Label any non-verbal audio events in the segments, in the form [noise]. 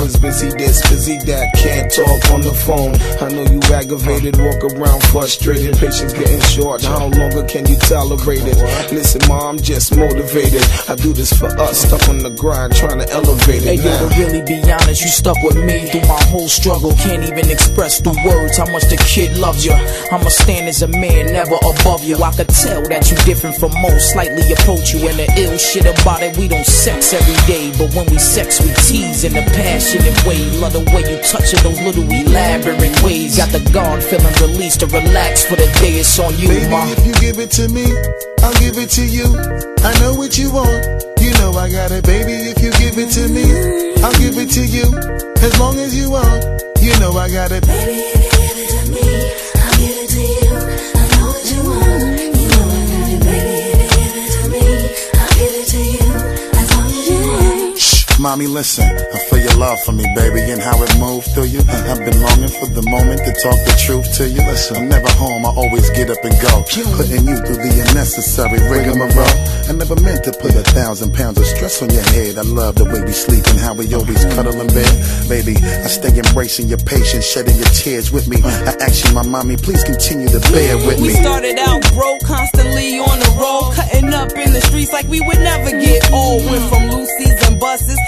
was busy this, busy that, can't talk on the phone. I know you aggravated, walk around frustrated, patience getting short. How longer can you tolerate it? Listen, mom, I'm just motivated. I do this for us, stuck on the grind, trying to elevate it. Hey, yo, to really be honest, you stuck with me through my whole struggle. Can't even express through words how much the kid loves you. I'ma stand as a man, never above you. I could tell that you different from most, slightly approach you. And the ill shit about it, we don't sex every day, but when we sex, we tease in a passionate way. Love the way you touch it, those little we elaborate ways. Got the guard feeling released to relax for the day it's on you, Baby, ma. If you give it to me, I'll give it to you. I know what you want. You know I got it, baby. If you give it to me, I'll give it to you. As long as you want, you know I got it. Baby, Mommy, listen, I feel your love for me, baby, and how it moved through you. I've been longing for the moment to talk the truth to you. Listen, I'm never home, I always get up and go. Putting you through the unnecessary rigmarole. I never meant to put a thousand pounds of stress on your head. I love the way we sleep and how we always cuddle in bed. Baby, I stay embracing your patience, shedding your tears with me. I ask you, my mommy, please continue to bear with me. We started out broke, constantly on the road, cutting up in the streets like we would never get old. Went from Lucy's and buses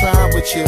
try with you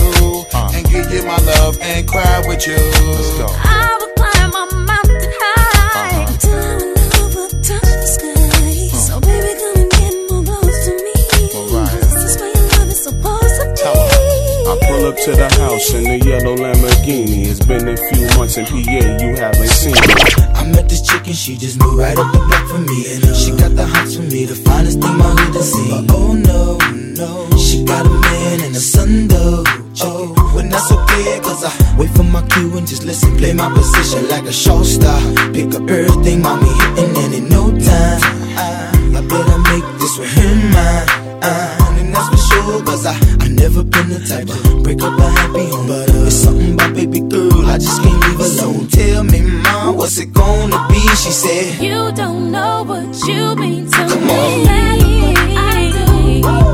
uh. and give you my love and cry with you. Let's go. I will climb a mountain high uh-huh. until touch the sky. Hmm. So baby, come and get more close to me. This is where your love is supposed to be. I pull up to the house in the yellow Lamborghini. It's been a few months in PA, you haven't seen me. I met this and she just moved right up the block for me. And uh, she got the hots for me, the finest thing my hood has seen. But oh no, no, she got a man and a son though. Oh, when that's okay, cause I wait for my cue and just listen, play my position like a show star. Pick up everything, mommy, hitting, and in no time, I, I better make this with him mine. Uh, and that's for sure, cause I, I never been the type to break up a happy home. But uh, it's something about baby girl, I just can't leave alone. So tell me, mom, what's it gonna be? She said, You don't know what you mean to Come me. On. I do.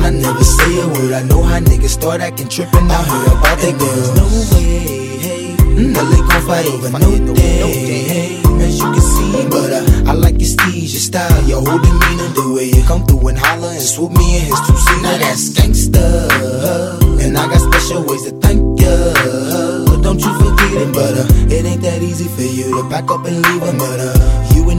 I never say a word. I know how niggas start acting trippin'. I heard about that girl. There's no way, hey. Mm, the lake gon' fight over no day, hey. As you can see, but uh, I like your steeze, your style, your whole demeanor, the way you come through and holler and swoop me in his two seater. Now that's gangsta, uh, and I got special ways to thank ya. but Don't you forget it, but uh, it ain't that easy for you to back up and leave a murder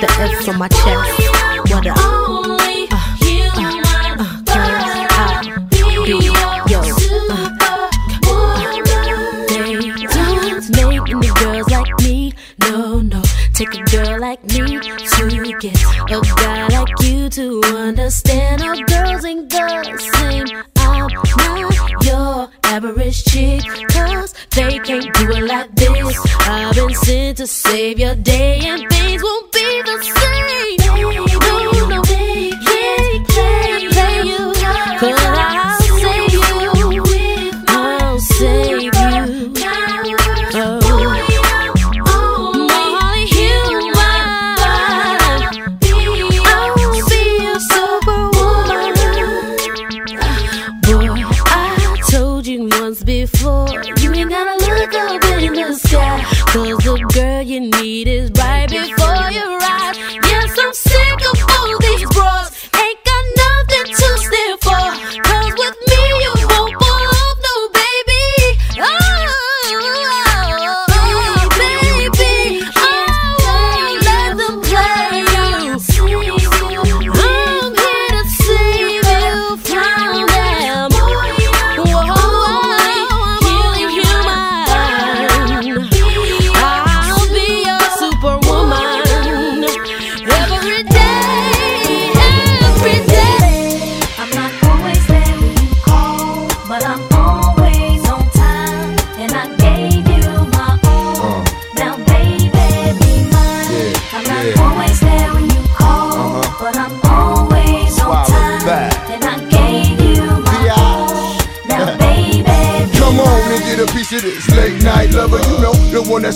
the S on my chest. What up? Uh, you uh, uh, girl, I'll be yo. Girls like me, no, no. Take a girl like me to get a guy like you to understand. All girls ain't the same. I'm not your average chick, cause they can't do it like this. I've been sent to save your day and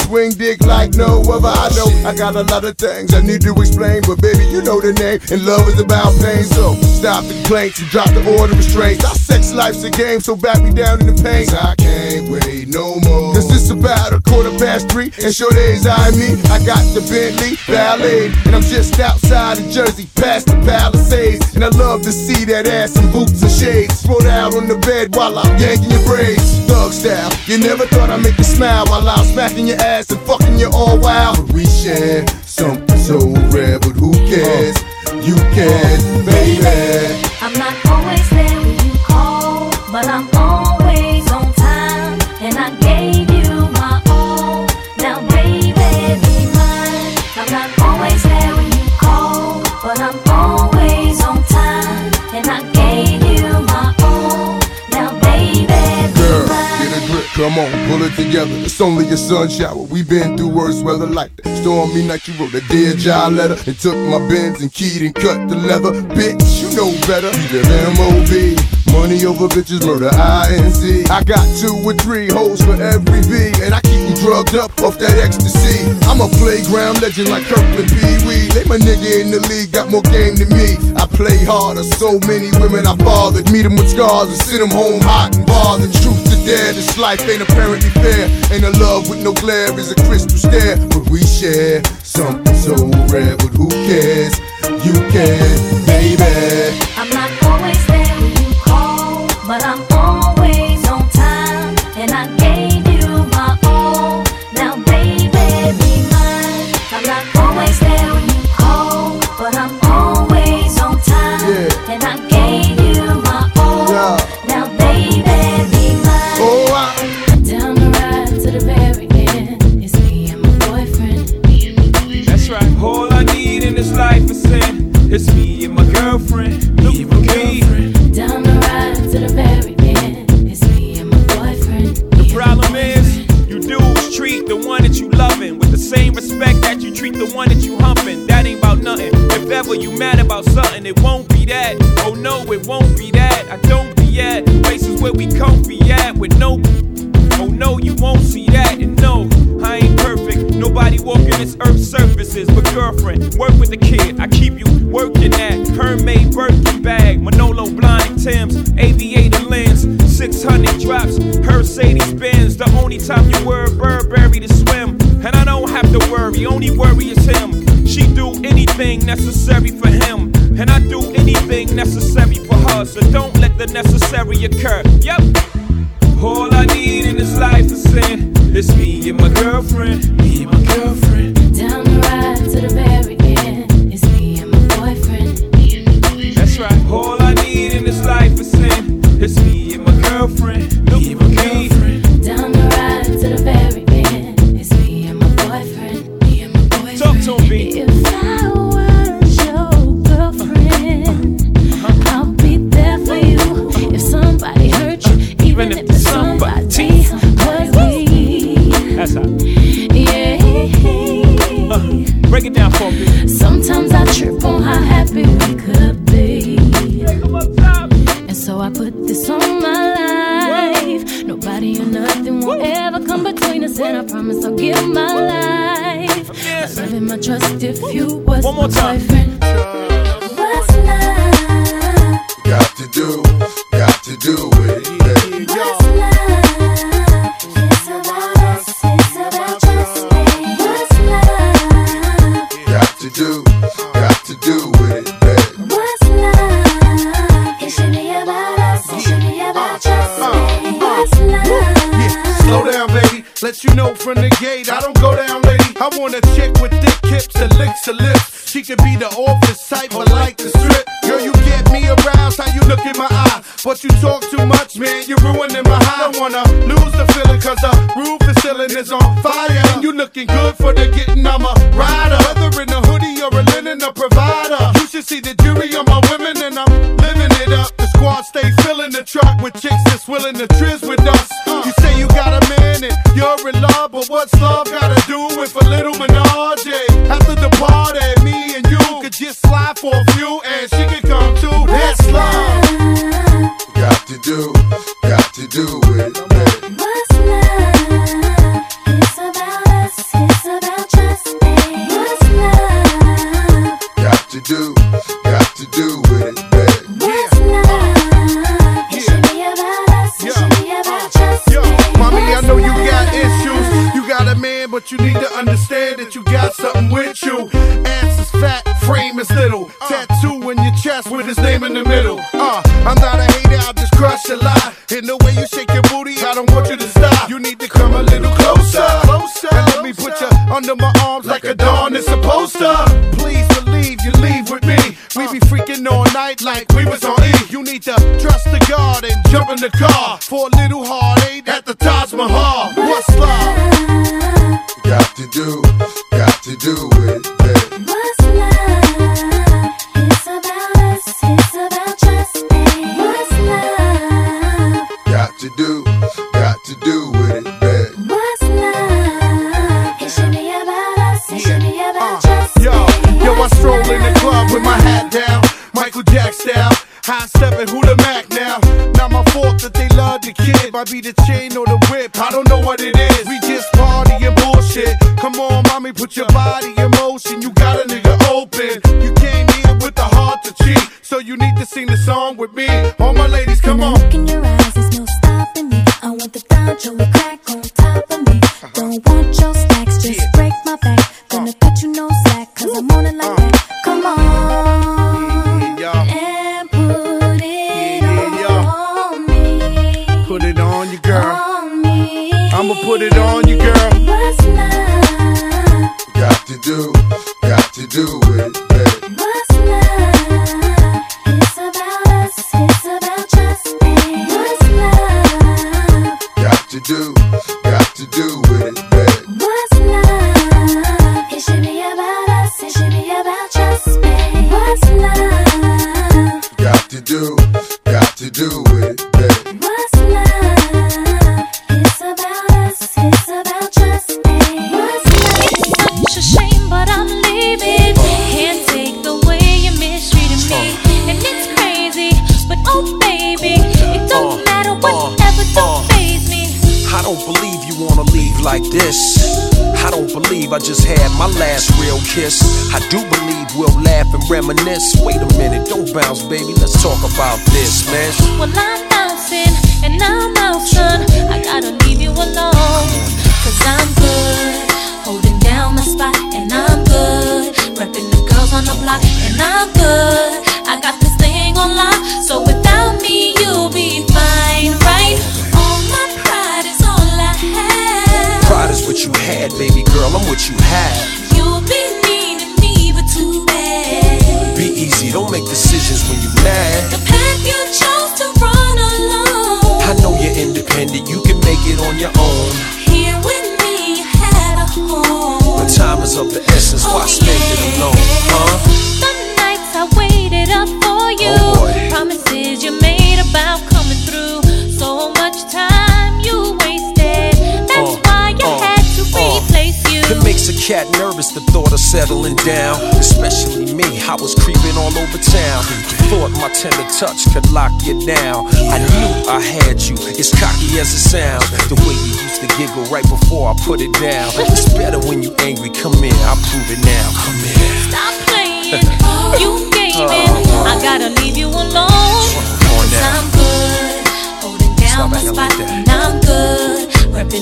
swing dick like no However, I know I got a lot of things I need to explain, but baby, you know the name, and love is about pain. So stop the complaints and drop the order of restraints. Our sex life's a game, so back me down in the pain. I can't wait no more. Cause it's about a quarter past three, and sure days I mean, I got the Bentley Ballet, and I'm just outside of Jersey, past the Palisades. And I love to see that ass in boots and shades. Throw out on the bed while I'm yanking your braids. Thug style, you never thought I'd make you smile while I'm smacking your ass and fucking you all wild we share something so rare, but who cares? You can, baby. I'm not always there when you call, but I'm Come on, pull it together. It's only a sun shower. We been through worse weather like that. Stormy night, you wrote a dead child letter and took my bins and keyed and cut the leather. Bitch, you know better. Either MOB. Money over bitches, murder, INC. I got two or three hoes for every V, and I keep you drugged up off that ecstasy. I'm a playground legend like Kirkland Pee Wee. They my nigga in the league, got more game than me. I play harder, so many women I bothered. Meet them with scars and send them home hot and bothered. Truth to dare, this life ain't apparently fair. Ain't a love with no glare is a crystal stare. But we share something so rare, but who cares? You can, baby. same respect that you treat the one that you humping. That ain't about nothing. If ever you mad about something, it won't be that. Oh no, it won't be that. I don't be at places where we comfy at with no. Oh no, you won't see that. Nobody walking this earth surfaces but girlfriend. Work with the kid, I keep you working at Hermès Birkin bag, Manolo blind Tim's, aviator lens, 600 drops, Mercedes Benz. The only time you wear a Burberry to swim, and I don't have to worry. Only worry is him. She do anything necessary for him, and I do anything necessary for her. So don't let the necessary occur. Yep. All I need in this life is sin. It's me and my girlfriend. Me and my girlfriend. Down the ride to the very end. It's Me and my boyfriend. That's right. All I need in this life is sin. It's me and my girlfriend. Break it down for me. Sometimes I trip on how happy we could be. And so I put this on my life. Nobody or nothing will ever come between us, and I promise I'll give my life. My love and my trust if you was One more my time. boyfriend.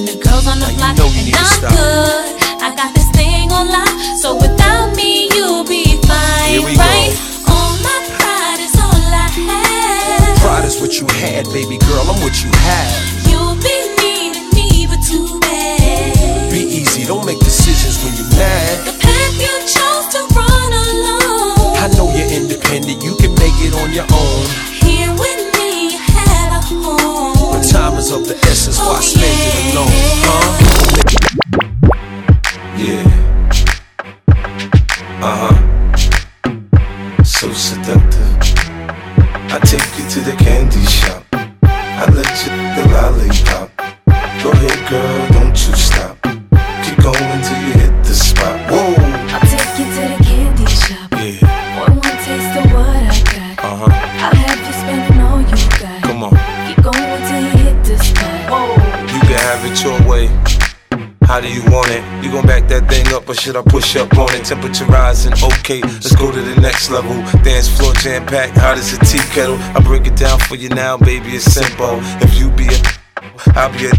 and the girls on the now block. You know you and I'm good. I got this thing on lock. So without me, you'll be fine. Right? Go. All my pride is all I have. Pride is what you had, baby girl. I'm what you have. You'll be needing me, but too bad. Be easy. Don't make decisions when you're mad. The path you chose to run alone. I know you're independent. You can make it on your own. Here with me, you had a home. But time is of the essence. Why oh, Should I push up on it? Temperature rising. Okay, let's go to the next level. Dance floor jam packed, hot as a tea kettle. I break it down for you now, baby. It's simple. If you be a, I'll be a.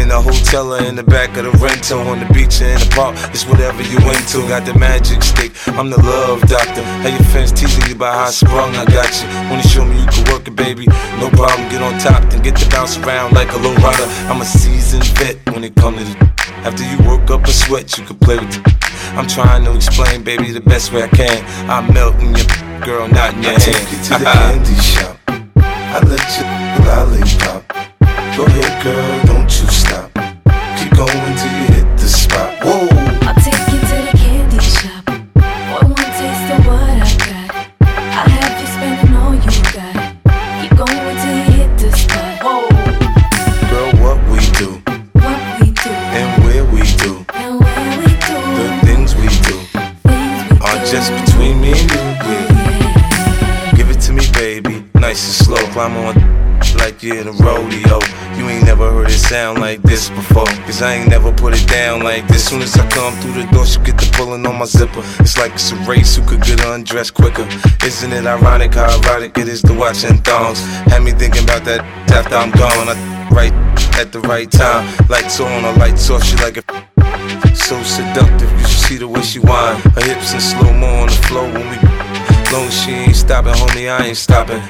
In a hotel or in the back of the rental, on the beach or in the park, it's whatever you into. Got the magic stick, I'm the love doctor. How your fans teasing you about how sprung, I got you. When you show me you can work it, baby, no problem. Get on top, then get to bounce around like a low rider. I'm a seasoned vet when it comes to the. After you woke up a sweat, you could play with it. I'm trying to explain, baby, the best way I can. I'm melting your girl, not in your I hand. Take you to the [laughs] candy shop. I let you lollipop. Go ahead, girl. you in a rodeo. You ain't never heard it sound like this before. Cause I ain't never put it down like this. Soon as I come through the door, she get the pulling on my zipper. It's like it's a race who could get undressed quicker. Isn't it ironic how erotic it is to watch in thongs? Had me thinking about that after I'm gone. I right at the right time. Lights on, a lights off, she like a so seductive, you should see the way she whine. Her hips in slow mo on the flow when we. Long she ain't stopping, homie, I ain't stopping.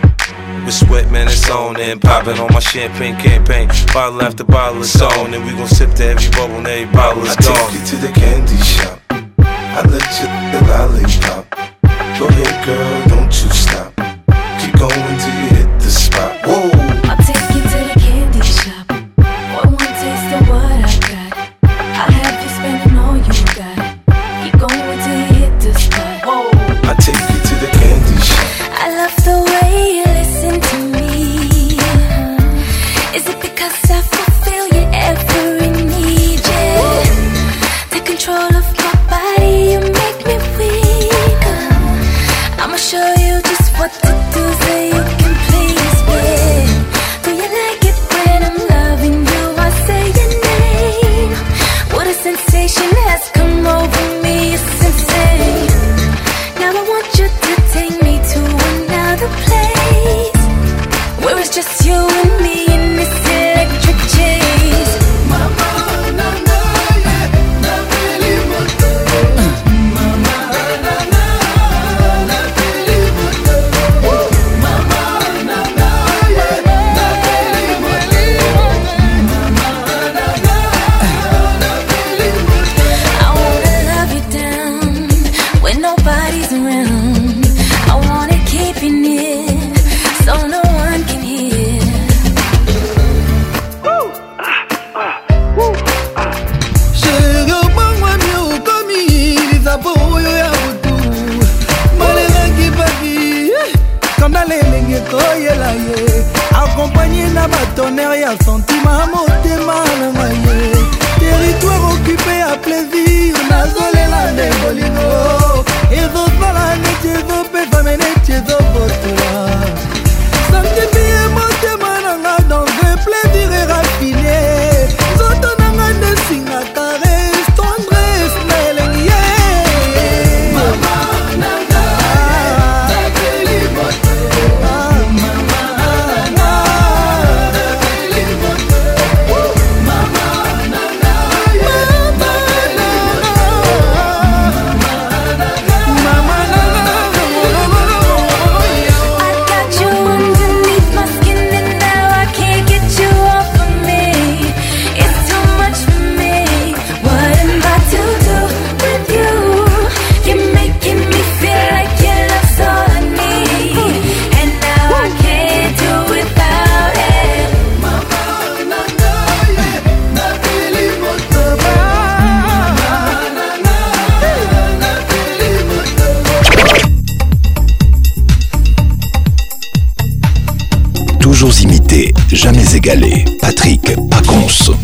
With sweat, man, it's on and popping on my champagne campaign. Bottle after bottle is on, and we gon' sip to every bubble and every bottle is gone. I take you to the candy shop. I let you the lollipop. Go ahead, girl, don't you stop. Keep going till jamais égalé. Patrick pas Pacons.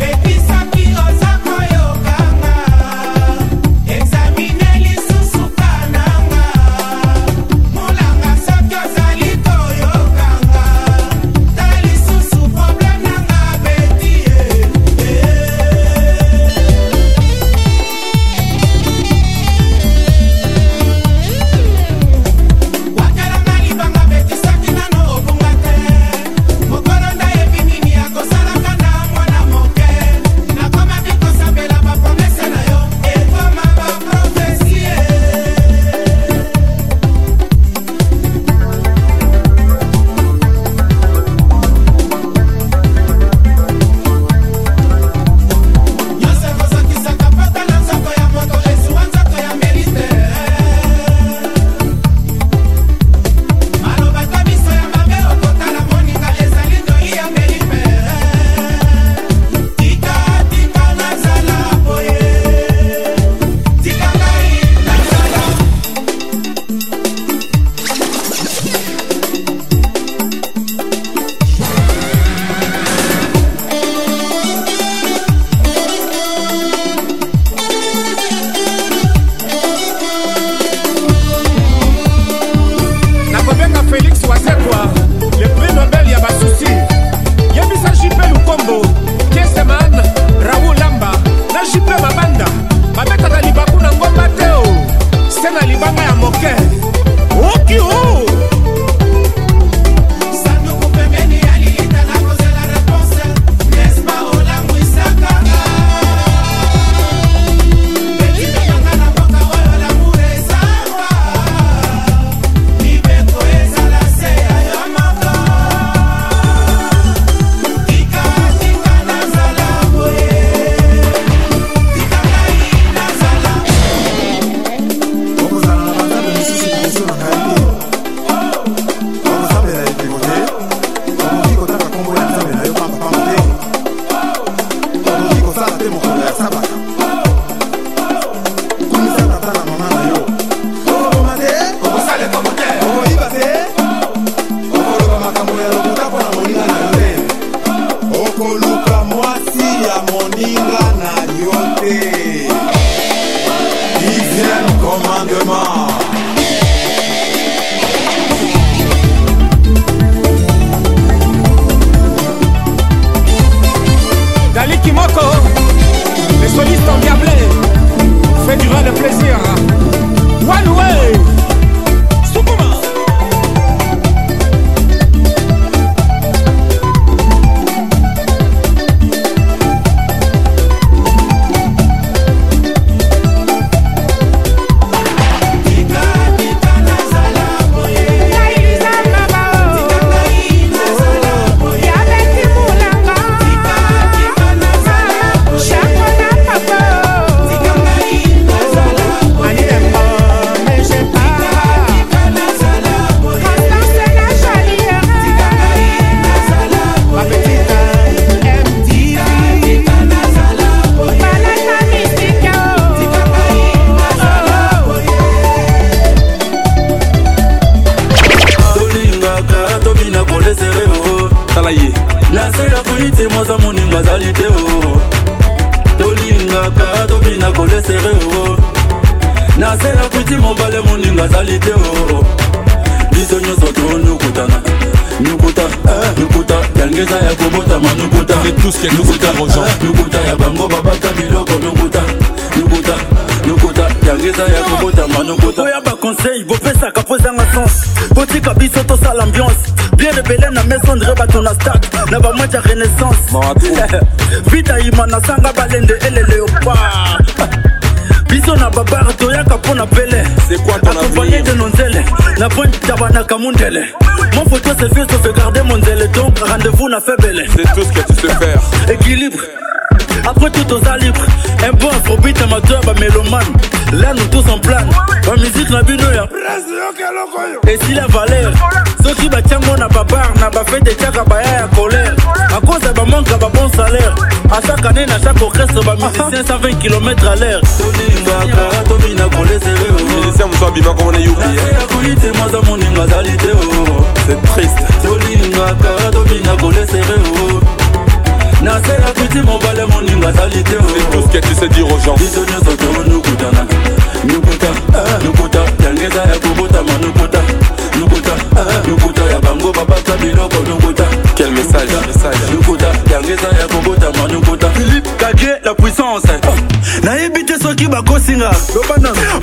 bakosinga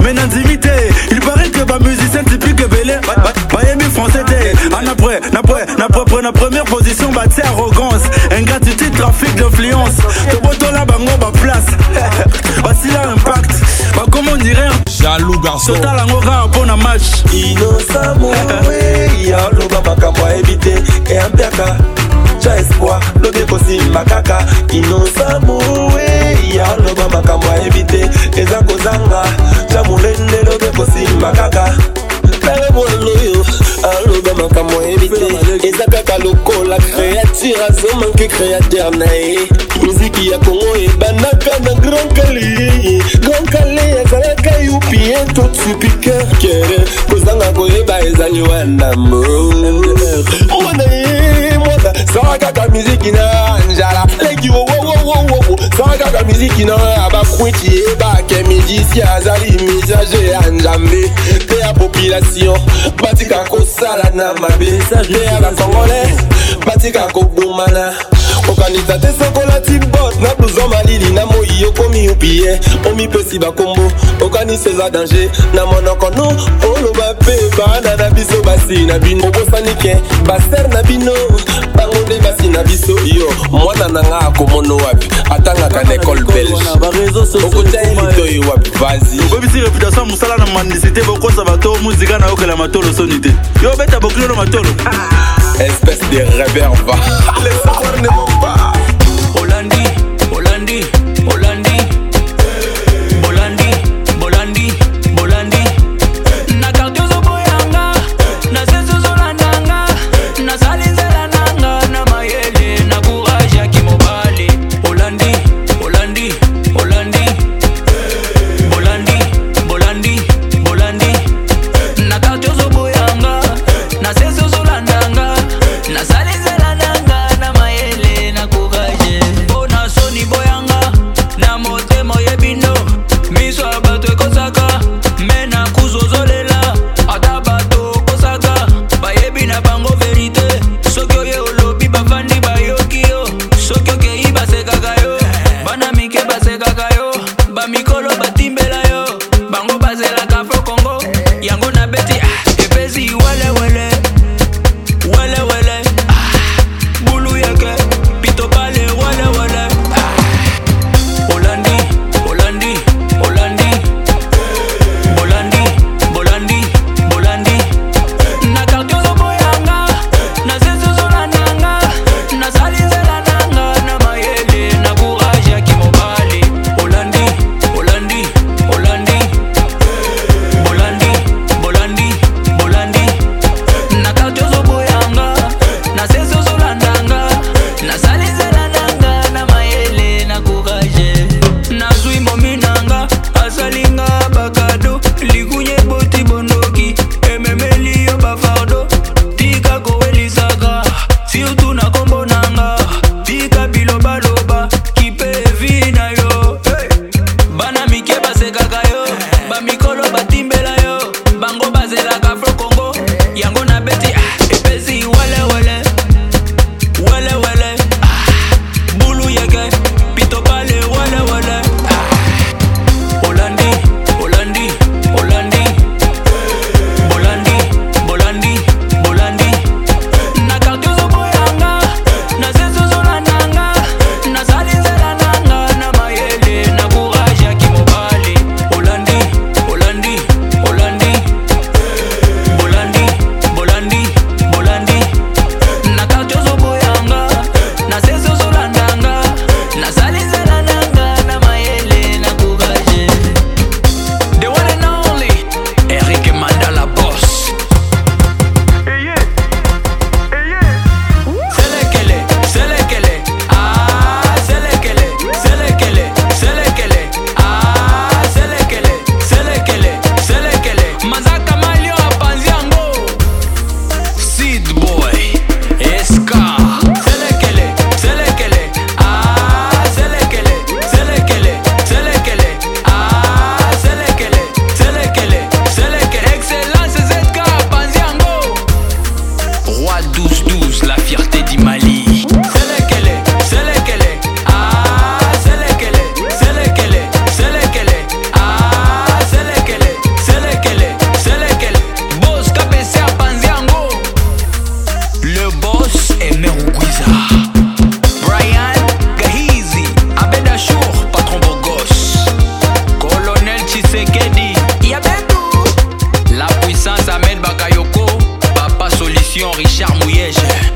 mena ndimi te il paraît que bamusicien typique ebele bayemi français te anapre napre napre na première position batie arrogance ingratitude trafic d'influence tobotola bango baplace basila impact bakoma ondire jaloux garçon totala yango kaka mpo na match inosamoe [laughs] ya loba makambo ayebi te eyampiaka ja espoir lobi kosimba kaka inosamo loba makambo ayebi te eza kozanga ta molende lobe kosimba kaka tala mwana oyo aloba makambo ayebi te eza kaka lokola créature azomanke créateur na ye miziki ya kongo ebandaka na grand kali grand kali azalaka yupien tot supikerkere kozanga koyeba ezali wana mbongwana ye mwana sara kaka miziki na njala leki wowo wowowowo soki kaka miziki na oyo abakwiti ebake midisi azali message ya nzambe te ya population batika kosala na mabe te ya bakongole batika kobomana okanisa te sokola tibot na blouson malili na moi okomi opie omipesi bakombo okanisa eza danger na monoko no oloba mpe bana na biso basi na bino obosani ke baser na bino bango nde basi na biso yo mwana na nga akomono wapi atangaka na ekole belgeokotya elito oyo wapi vazi obebisi reputation mosala na mandisi te bokosa bato muzika na yokelama tolo soni te yo beta bokilino matolo [laughs] espèce de réverbe. Les saveurs ne vont pas.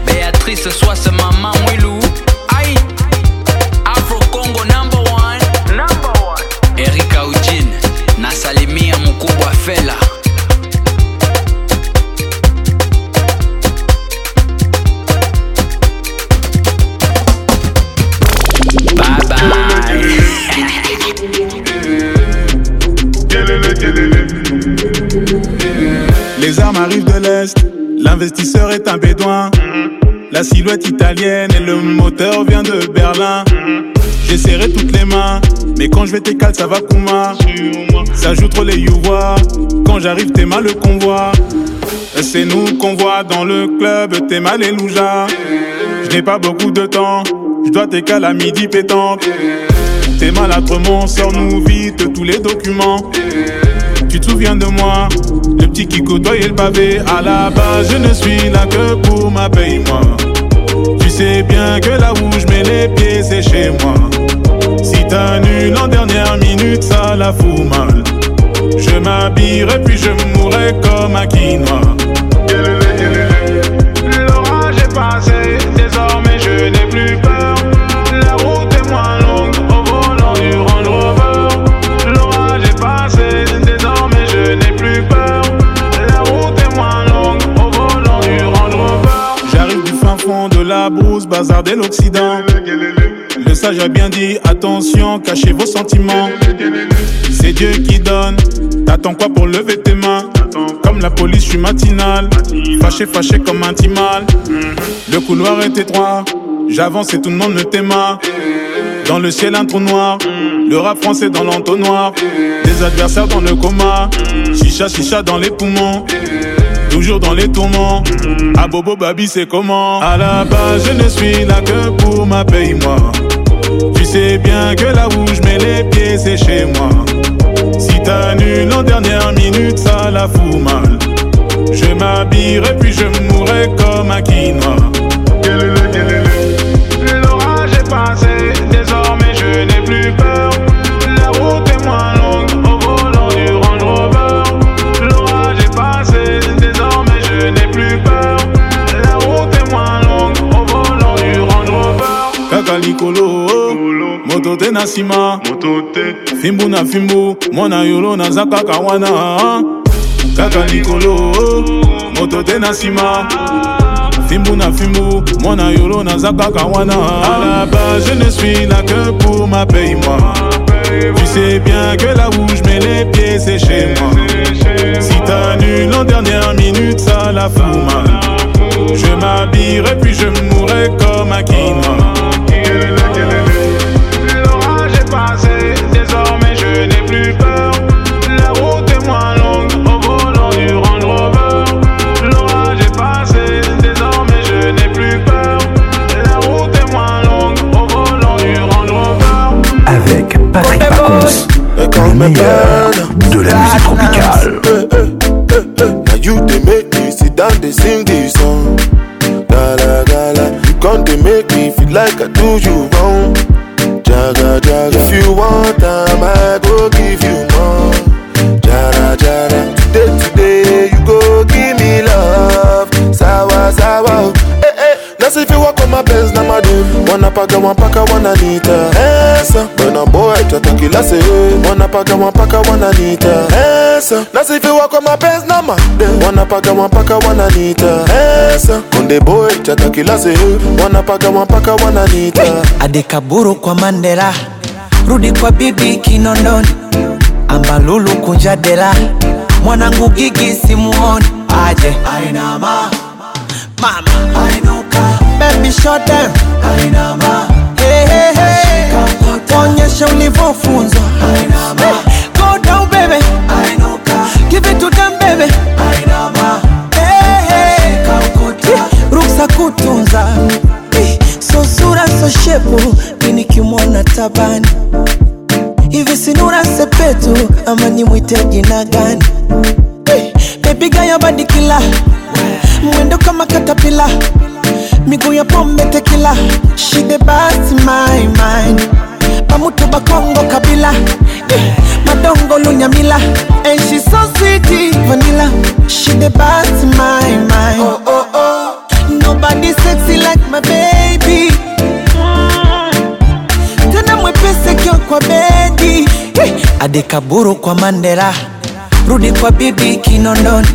Béatrice, soit ce maman, oui, L'investisseur est un bédouin. La silhouette italienne et le moteur vient de Berlin. J'ai serré toutes les mains, mais quand je vais t'écaler, ça va Kuma. Ça joue trop les youvois, quand j'arrive, t'es mal le convoi. C'est nous qu'on voit dans le club, t'es mal et louja. Je n'ai pas beaucoup de temps, je dois t'écaler à midi pétante. T'es mon sors-nous vite tous les documents tu te souviens de moi Le petit qui côtoyait le pavé À la base je ne suis là que pour ma paye moi Tu sais bien que là où je mets les pieds c'est chez moi Si t'annules en dernière minute ça la fout mal Je m'habillerai puis je mourrai comme un quinoa L'orage est passé, désormais je n'ai plus peur de l'Occident. Le sage a bien dit, attention, cachez vos sentiments. C'est Dieu qui donne, t'attends quoi pour lever tes mains Comme la police, je suis matinal, fâché, fâché comme un timal. Le couloir est étroit, j'avance et tout le monde me téma. Dans le ciel, un trou noir, le rap français dans l'entonnoir. Des adversaires dans le coma, chicha, chicha dans les poumons toujours dans les tourments. À ah, Bobo Babi, c'est comment À la base, je ne suis là que pour ma paye, moi. Tu sais bien que là où je mets les pieds, c'est chez moi. Si t'annules en dernière minute, ça la fout mal. Je m'habillerai puis je mourrai comme un quinoa. L'orage est passé, désormais je n'ai plus peur. te na nsima fimbu na fimbu mwana yolo naza kaka wana kaka likolo moto te na nsima fimbu na fimbu mwana yolo naza kaka wana alaba je ne suis là que pour ma paye moi Tu sais bien que là où je mets les pieds c'est chez moi Si t'annules en dernière minute ça la fout mal Je m'habillerai puis je mourrai comme un king meilleur de la musique tropicale. Now you they make me sit down, they sing this song. La la la la, you come they make me feel like I do you wrong. Jaga jaga, if you want time, I go give you. Yes, if you Sasa hivi wako mapenzi na mademu wanapaka mapaka wananiita Esa, bwana boy tata kila sehemu wanapaka mapaka wananiita Esa, na sasa hivi wako mapenzi na mademu wanapaka mapaka wananiita Esa, konde boy tata kila sehemu wanapaka mapaka wananiita Adekaburu kwa Mandela, rudi kwa bibi Kinondoni, ambalulu kunja dela, mwanangu gigi simuoni aje ma mama Ainu me shut down Hainama hey, hey, Onyesha ulivyofunzwa Hainama hey. Go down baby Give it to them baby Hainama hey, hey. Ruksa kutunza So sura so shepu Mini kimwona tabani Hivi sinura sepetu Ama ni mwite jina gani hey. Baby gayo badi kila Mwendo kama katapila miguu ya pombe tekila she the best my mind bamutuba kongo kabila yeah. madongo lunyamila and she so sweet vanilla she the best in my mind oh, oh, oh. nobody sexy like my baby mm. tena mwepese kio kwa bedi yeah. adekaburu kwa mandela rudi kwa bibi kinondoni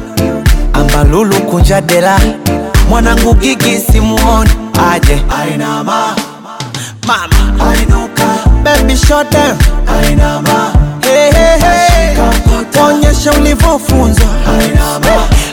ambalulu kunja dela mwanangu gigi simuoni aje Ainama. mama Ainuka. baby shot shote Ainama. Hey, hey, hey. onyesha ulivyofunzwa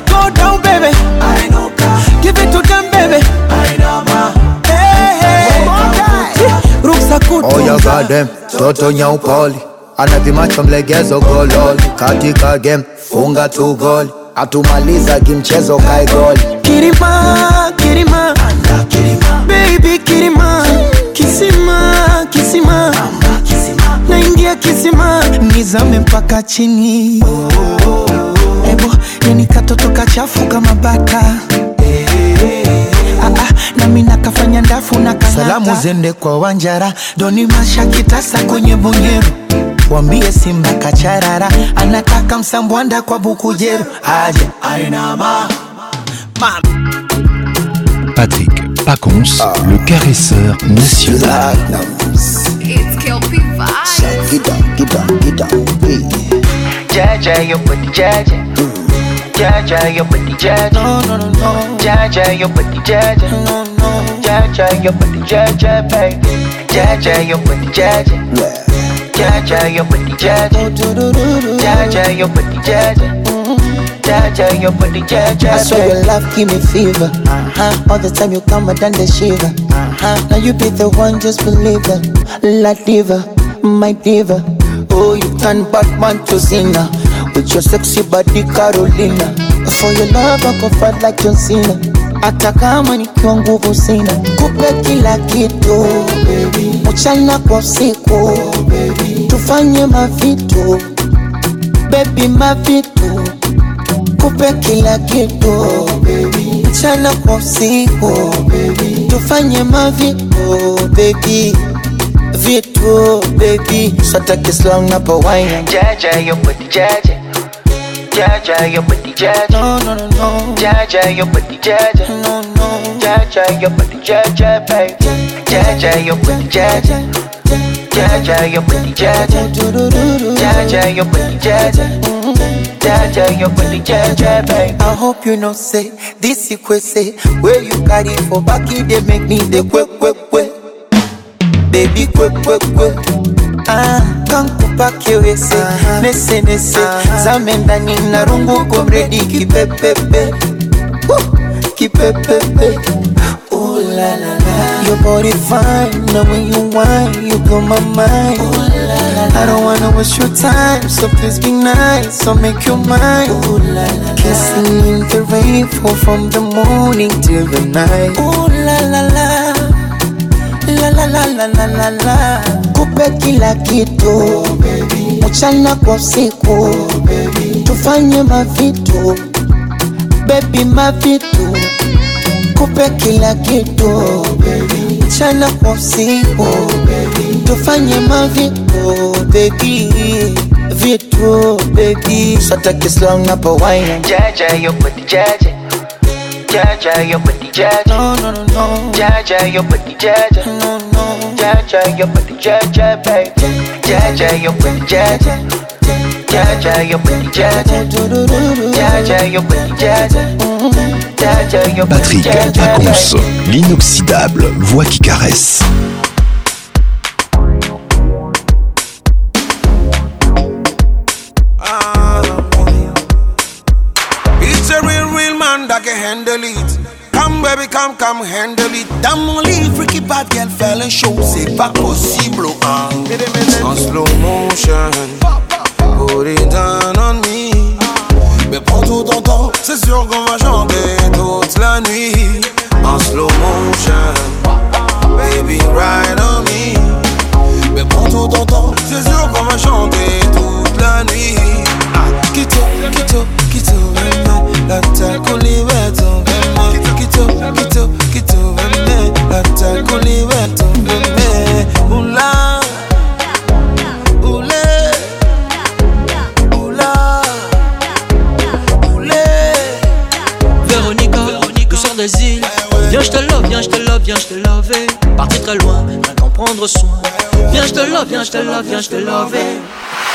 go down baby Ainuka. give it to them baby Ainama. Hey, hey. ruksa kutunza toto nyaupoli anapimacho mlegezo gololi katika game funga tu goli atumaliza kimchezo kae goli Kirima, Kirima, baby Kirima, Kisima, Kisima, naingia Kisima, nizame mpaka chini. Oh, oh, oh. Ebo, yani katoto kachafu kama bata ah, ah, nakafanya ndafu na kanata. Salamu zende kwa Wanjara, Doni Masha kitasa kwenye bunyeru wambie Simba kacharara, anataka msambwanda kwa Bukujeru, aje ma Patrick Pacons, ah. le caresseur national. Jaja, yo jaja. Jaja, yo jaja. No, no, no, Jaja, yo jaja. No, no. Jaja, yo jaja, baby. Jaja, yo jaja. Jaja, yo jaja. Jaja, yo jaja. cha-cha, your body cha-cha I swear your love give me fever uh-huh. All the time you come, I done the shiver uh-huh. Now you be the one, just believe it La diva, my diva Oh, you turn Batman to sinner With your sexy body Carolina For your love, I go fight like John Cena hata kama nikiwa nguvu sina, kupe kila kitu baby, mchana kwa usiku, oh, tufanye mavitu baby, mavitu nikupe kila kitu oh, baby. mchana kwa usiku oh, baby. tufanye mavi oh, baby vitu baby swata kislong napowine jaja yo body jaja jaja yo body jaja no no no no jaja yo body jaja no no jaja yo body jaja baby jaja yo body jaja jaja yo body jaja jaja yo body jaja jeje, your body jeje, babe. I hope you know say this you say where you carry for back they make me the quick quick quick. Baby quick quick quick. Ah, kankupa kiwese uh-huh. nese nese uh-huh. zame ndani na rungu uko mredi kipepepe kipepepe Ooh, la, la, la. Your body fine, now when you whine, you blow my mind. Ooh, la, I don't wanna waste your time, so please be nice, so make your mind. Ooh, la, la, Kissing in the rain, fall from the morning till the night. Ooh la la la, la la la la la la la. Kupe kila kitu, oh, baby. mchana kwa siku, oh, baby. tufanye mavitu, baby mavitu. Kupe kila kitu, oh, baby. mchana kwa siku. usiku tufanye mavito beki vito beki sata wine unapowaina jaja yo pati jaja jaja yo pati jaja no no no no jaja yo pati jaja no no jaja yo pati jaja baby jaja yo pati jaja jaja yo pati jaja jaja yo pati jaja Patrick Pacons, l'inoxydable voix qui caresse. handle it. Come baby, come, come handle it. Dans mon lit, freaky bad girl fait le show, c'est pas possible, hein. En slow motion, put it down on me. Mais prends tout ton temps, c'est sûr qu'on va chanter toute la nuit. En slow motion, baby ride on me. Mais prends tout ton temps, c'est sûr qu'on va chanter toute la nuit. Ah, quitte, quitte, quitte, hata kuliwa tumbeme kito kito kituveme boula Oula tumbeme Oula oulé ula ule Véronica, Véronica. sans désir Viens, je te love, viens, je te love, viens, je te love. Parti très loin, rien qu'en prendre soin. Viens, je te love, viens, je te love, viens, je te love.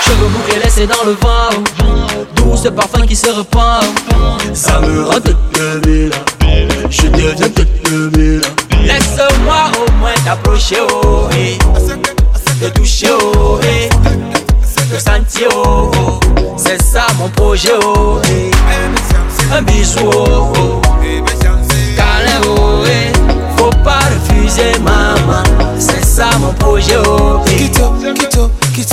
Cheveux bouclés laissés dans le vent Douce parfum qui se repend Ça me rend toute là Je deviens toute Laisse-moi au moins t'approcher oh, Te toucher oh, Te sentir oh, C'est ça mon projet Un bisou Faut pas refuser maman C'est ça mon projet Quito, quito,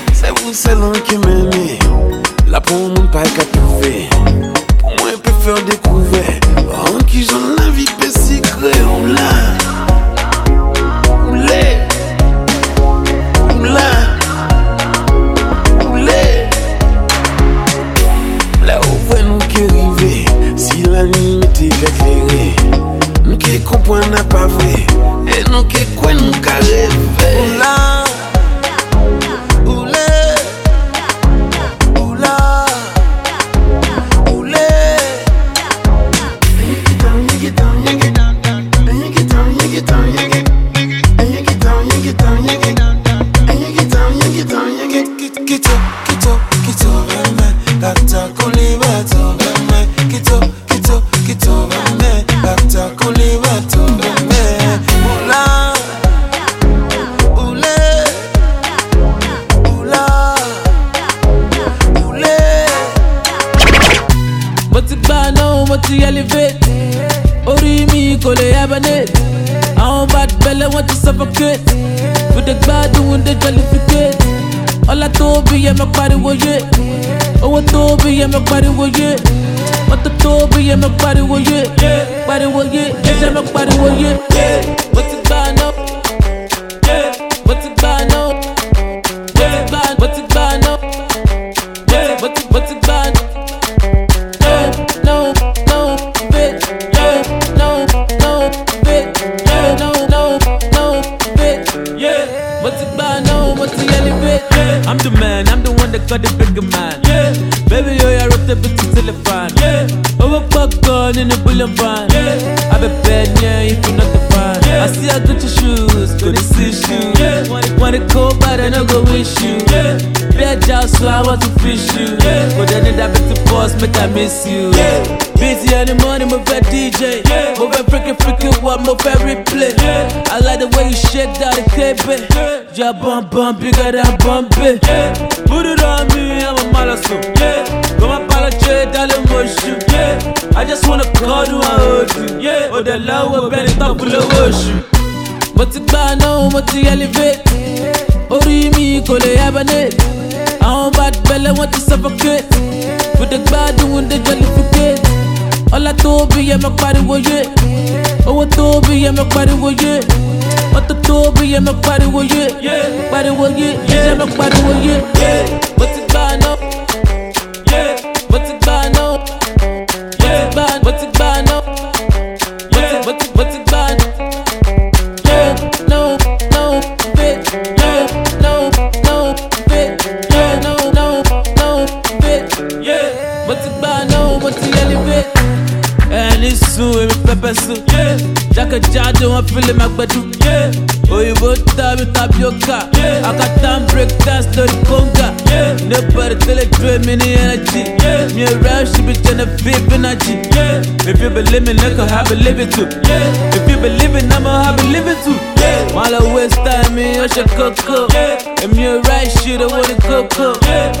C'est vous, c'est qui m'aimé. La peau, on n'a pas qu'à Pour moi, peut faire découvrir. En qui j'en ai la si créé secret. Où là Où là Où là Où Là où arriver. Si la nuit m'était référée, Nous qui comprenons pas vrai. Et nous qui sommes carrément. Où là yẹ mẹ pariwo yé owó tó bí am mẹ pariwo yé mọ́tò tó bí yẹ mẹ pariwo yé pariwo yé ẹsẹ̀ mẹ pariwo yé. but I miss you. Yeah. Busy in the morning, move that DJ. Yeah. Move that freaking freaking one, my favorite play. Yeah. I like the way you shake down the table. Yeah. bump bum bum bigger than it. Yeah. Put it on me, I'm a malasso. Yeah. Come apologize, darling, motion. Yeah. I just wanna call you, I hold you. Yeah. Oh, the love will be the top of the you. mo ti gbà náà mo ti elevate orí mi kò I don't bad belle wọn ti suffocate dé gbádùn ń dé jollificate ọlá tó bí yẹ mọ wo yé owó tó bí yẹ mọ pariwo yé mọ́tò tó bí yẹ mọ wo yé wo yé yẹ mọ wo yé. ma feel ma gbedu. Oyinbo tàbí tapioca. time break dance lórí conga. Nobody tell it to me ní energy. Mi rap ṣe bí Genevieve energy. If you believe me, nigga, I believe it too. If you believe it, I'ma I believe it too. Wọ́n lọ waste time mi, cook ṣe kókó. Èmi ò right shit, cook, cook yeah.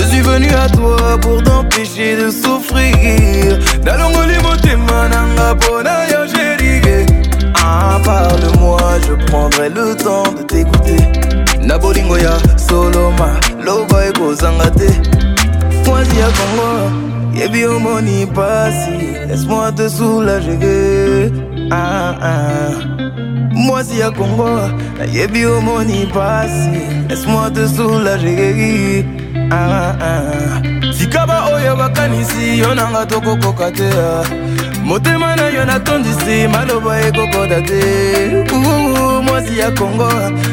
Je suis venu à toi pour t'empêcher de souffrir. N'allons les mananga bonaya Ah, parle-moi, je prendrai le temps de t'écouter. Nabolingoya, Soloma, Loba et Kozangate. Moi, à Congo, Yebi Omoni Passi. Laisse-moi te soulager. Ah, ah. mwasi ya kongo nayebi omoni pasi laisse moi te soulager likaba ah, ah. oyo bakanisi yo nanga tokokoka te ah. motema na yo natondisi maloba ekokota te mwasi ya kongo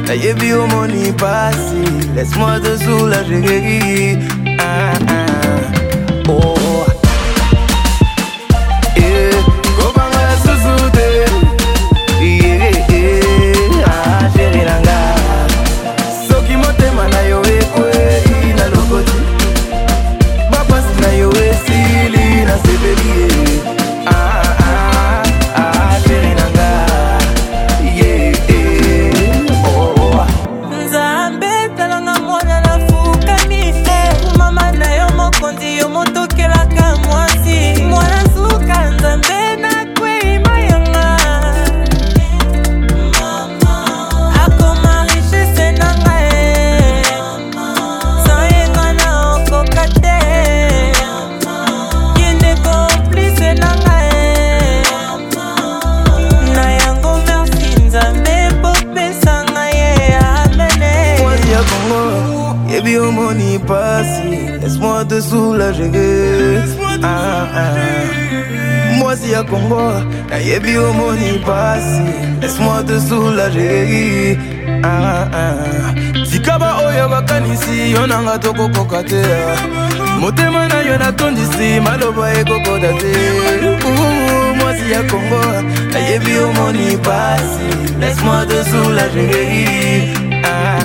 nayebi omoni pasi lesmoi te soulagegeki nayebi omoni pasi laisse-moi te soulager ah, ah. sikaba oyo bakanisi yo nanga tokokoka te motema na yo natondisi maloba ekokoda te mwasi ya kongo nayebi omoni pasi laisse-moi te soulager ah,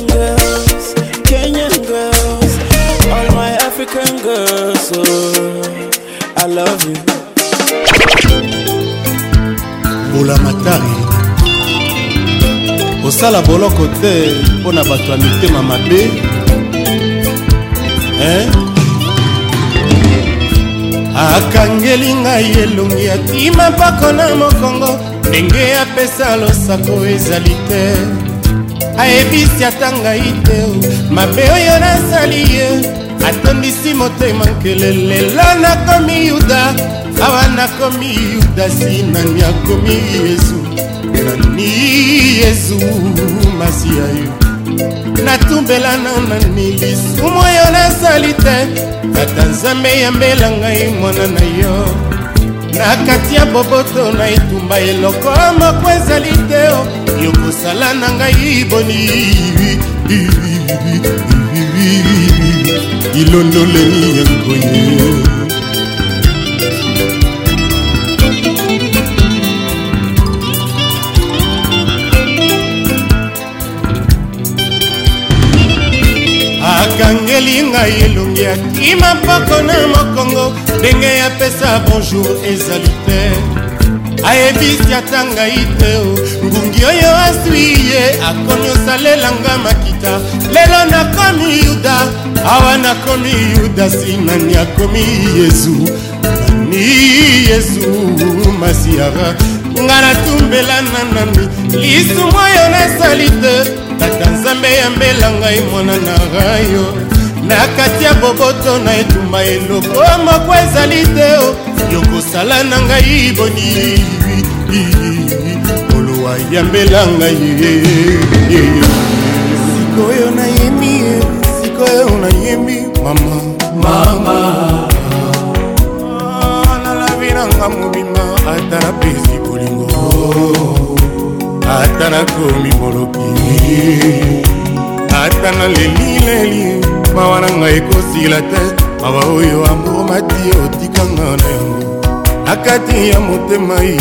Kenyan girls, Kenyan girls, all my African girls, oh, I love you. Bola Matari, osala boloko te mpo na bato ya mitema mabe akangeli ngai elongi atima mpako na mokongo ndenge apesa losako ezali te ayebisi ata ngai te mabe oyo nasali ye atondisi motema nkele lelo nakomi yuda awa nakomi yuda si nani akomi yezu nani yezu masiya yo natumbelana nani lisumu oyo nasali te tata nzambe yambela ngai mwana na yo na kati ya boboto na etumba eloko moko ezali te o yokosala na ngai boni ilondoleli ya ngoye akangeli ngai elongi akima mpoko na mokongo ndenge yapesa bonjour ezali te ayebisi ata ngai te ngungi oyo azwi ye akomi osalelanga makita lelo nakomi yuda awa nakomi yuda sinani akomi yezu nani yezu masiara nga natumbelana nani lisumu oyo nasali te tata nzambe yambela ngai mwana na rayo na kati ya boboto na etumba eloko moko ezali te yokosala na ngai boni kolowa yambela ngai sikoyo nayemi sikoyo nayemi mama mama ah, nalavi nanga mobima ata napesi bolingo ata nakomi moloki ata naleli leli mawa na ngai ekosila te mawa oyo amour mati otikanga oh, na yango na kati ya motema ye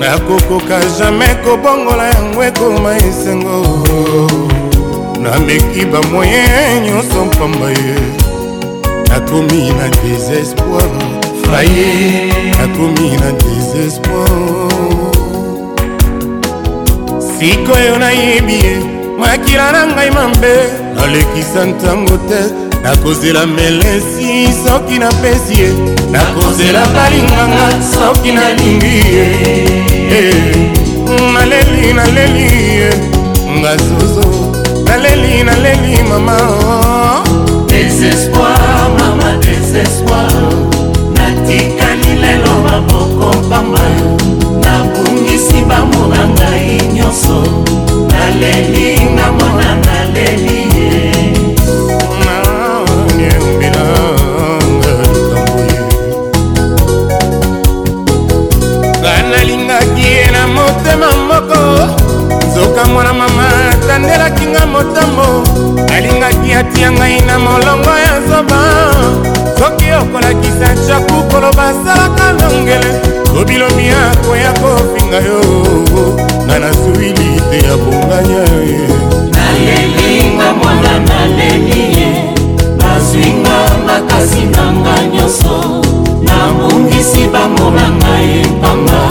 nakokoka jamai kobongola yango ekoma esengo nameki bamoye nyonso mpamba ye nakomi na désespoir fraye nakomi na désespoir sikoyo nayebi ye makila na ngai mabe nalekisa ntango te nakozela melesi soki napesi ye nakozela balinganga soki nalingi ye eh, naleli naleli ye nga zozo naleli naleli mama desespoir mama desespoir natikali lelo maboko pamba malamu na ngai nyonso naleli namona naleli ye nalingaki ye na motema moko nzoka mwana mama apelaki nga motambo alingaki atia ngai na molongo ya zoba soki okolakisa jaku koloba asalaka longele lobilobi akoya kofinga yo nga nasuwili te ya bonganya ye nalelinga mwana naleli ye bazwinga makasi na nga nyonso nabongisi bamolanga ye pamba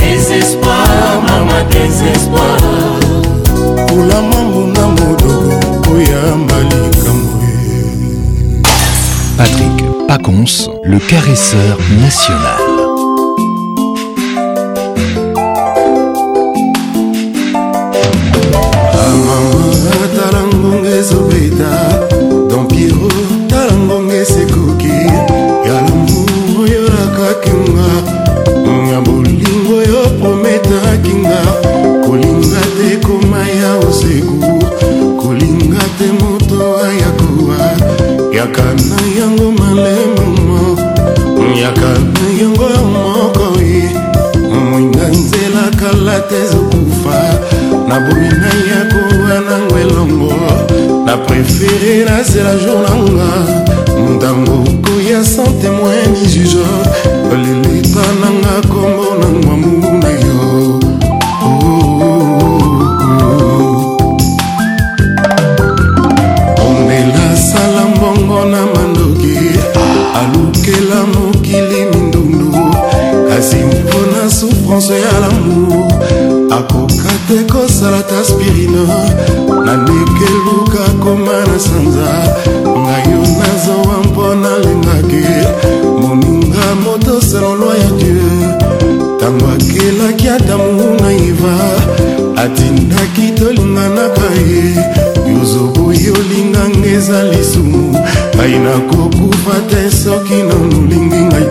désespoir mama désespoir Patrick Pacons, le caresseur national. nakomi nai akowa nango elongo na prefere nasela jour nanga ntango koya sans témoin ni juge leleka nanga kombo na ngwamu na yo omela sala mbongo na mandoki alukela mokili mindundu kasi mpona souffrance ya lamour akoka tekosala ta spirino nanekeluka koma na sanza ngai yo nazowa mpo nalingaki moninga moto selolwa ya dieu ntango akelaki adamu na iva atindaki tolinganaka ye yozobo yolinganga eza lisumu ngai nakokufa te soki na molingi ngai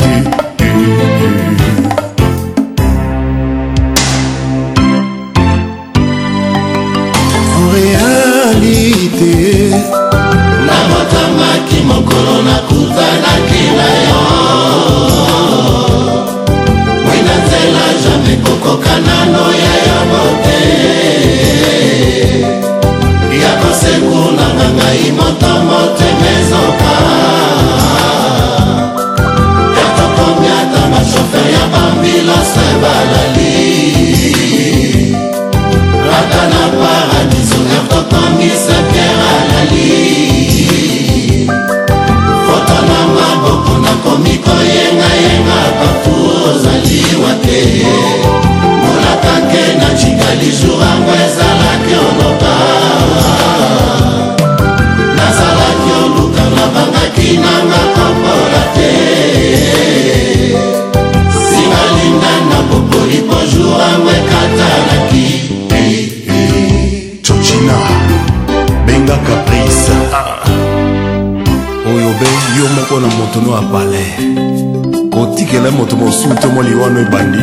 wana ebandi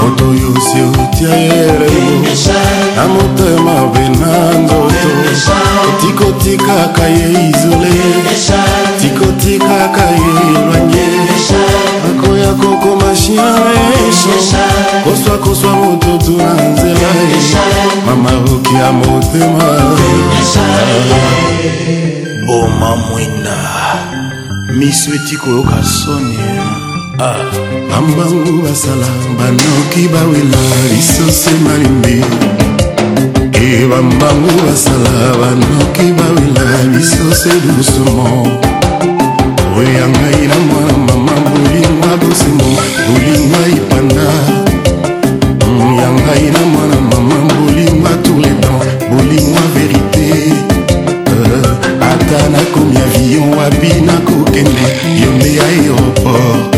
moto oyo siutia yeremo na motema mpe na nzoto tikotikaka ye izole tikotikaka ye elwange akoya kokoma shiaeso koswa koswa mototu na nzela mama oki ya motema boma mwina miso eti koyoka soni ah. bambangu basala banoki bawela lisosi malimbi e bambangu basala banoki bawela lisosi lusumo oya ngai na mwana mama bolinga bosengo bolinga ipanda mm, ya ngai na mwana mama bolinga tule ata nakomi avion wapi nakokende yo nde ya aéroport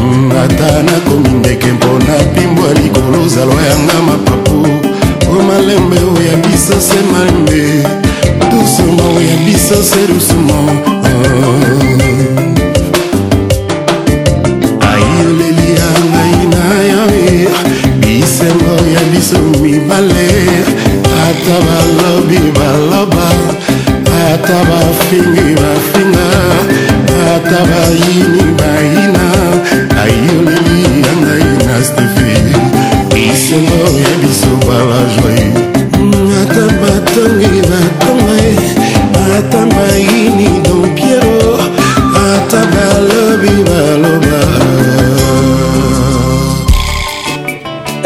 mm, ata nakomi ndeke mpona pimbwa likolo ozalwa yanga mapapu o oh, malembe oya biso se malembe dusuma oya biso se dusuma oh. ayoleli ya ngai na yawe eh. bisengo ya biso mibale ata balobi balo bafenge bafenga ata bayini bayina ayoleli ya ngai na stefe esengo ya biso balajoi ata batongi batonga ye ata bayini don piero ata balobi baloba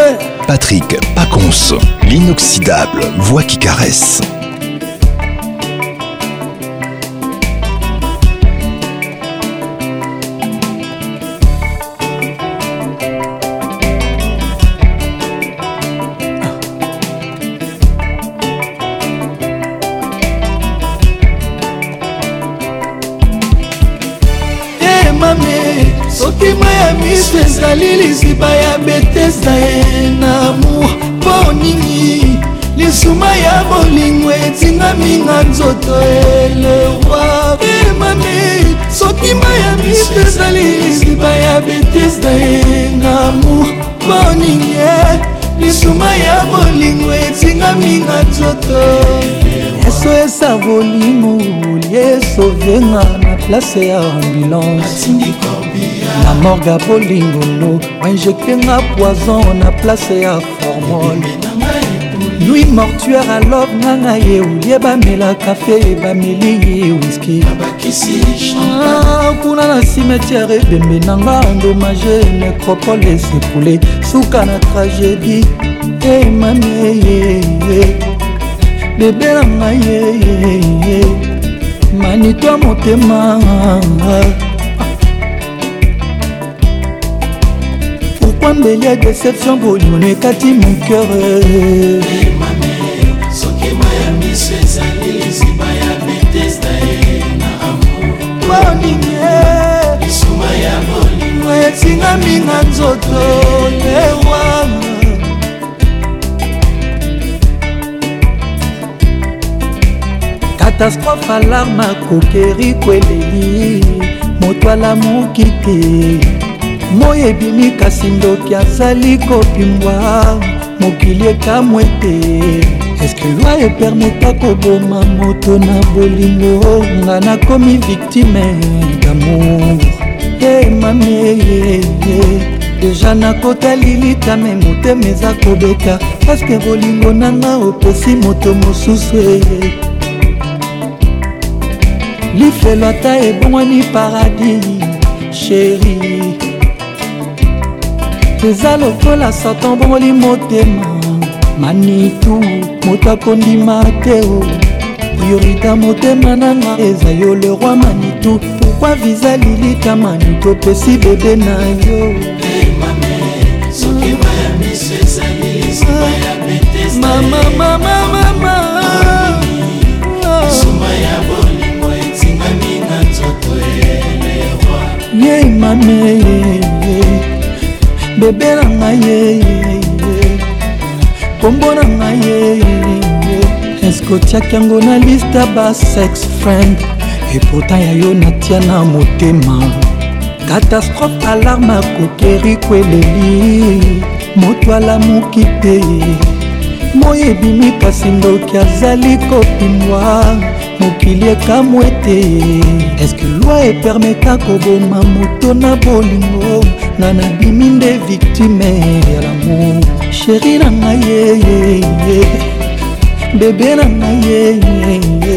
eh, Patrick Pacons, l'inoxydable voix qui caresse. liziba ya betesda ye na amour mpo nini lisuma ya bolingo etingami na nzoto eleroi emame soki ma ya miso ezali liziba ya betesda ye na amour mpo nini lisuma ya bolingo etingami na nzoto yeso esa bolingo yeso venga place ya ambulance na morga bolingolo bainjektenga poison na place ya formol lui mortuare alor nanga ye olie bamela kafe bameli wiski ah, kuna na cimetiare ebembe nanga endommage necropole esepule suka na tragédie emami bebe na ngai yeyeye manito ya motema pourkui mbeli ya déception boliono ekati moker etingami na nzoto ewana catastrophe alarme okeri kweleli moto alamuki te moi ebimi kasi ndoki azali kopimbwa mokili ekamwe te eske lwa epermeta koboma moto na bolingo nga nakomi viktime damour e mameye deja nakotali litame motema eza kobeta eske bolingo nanga opesi moto mosusu eye lif lelo ata ebongwani paradis sheri eza lokola satan bongoli motema manitu moto akondima te o priorité motema nanga eza yo le roi manitu pourkui viza lilika manitu opesi bebe na yo mama mama ye mame bebe na ngai ye kombo na ngai ye eske otiaki yango na liste basex friend epota ya yo natia na motema katastrophe alarme akokeri kweleli moto alamuki te moyebimi kasi ndoki azali kopimwa mokili ekamw ete eske lwi epermeta koboma moto na bolingo nga nabimi nde victime ya lamour sheri na ngai yeyeye bebe na ngai yeyeye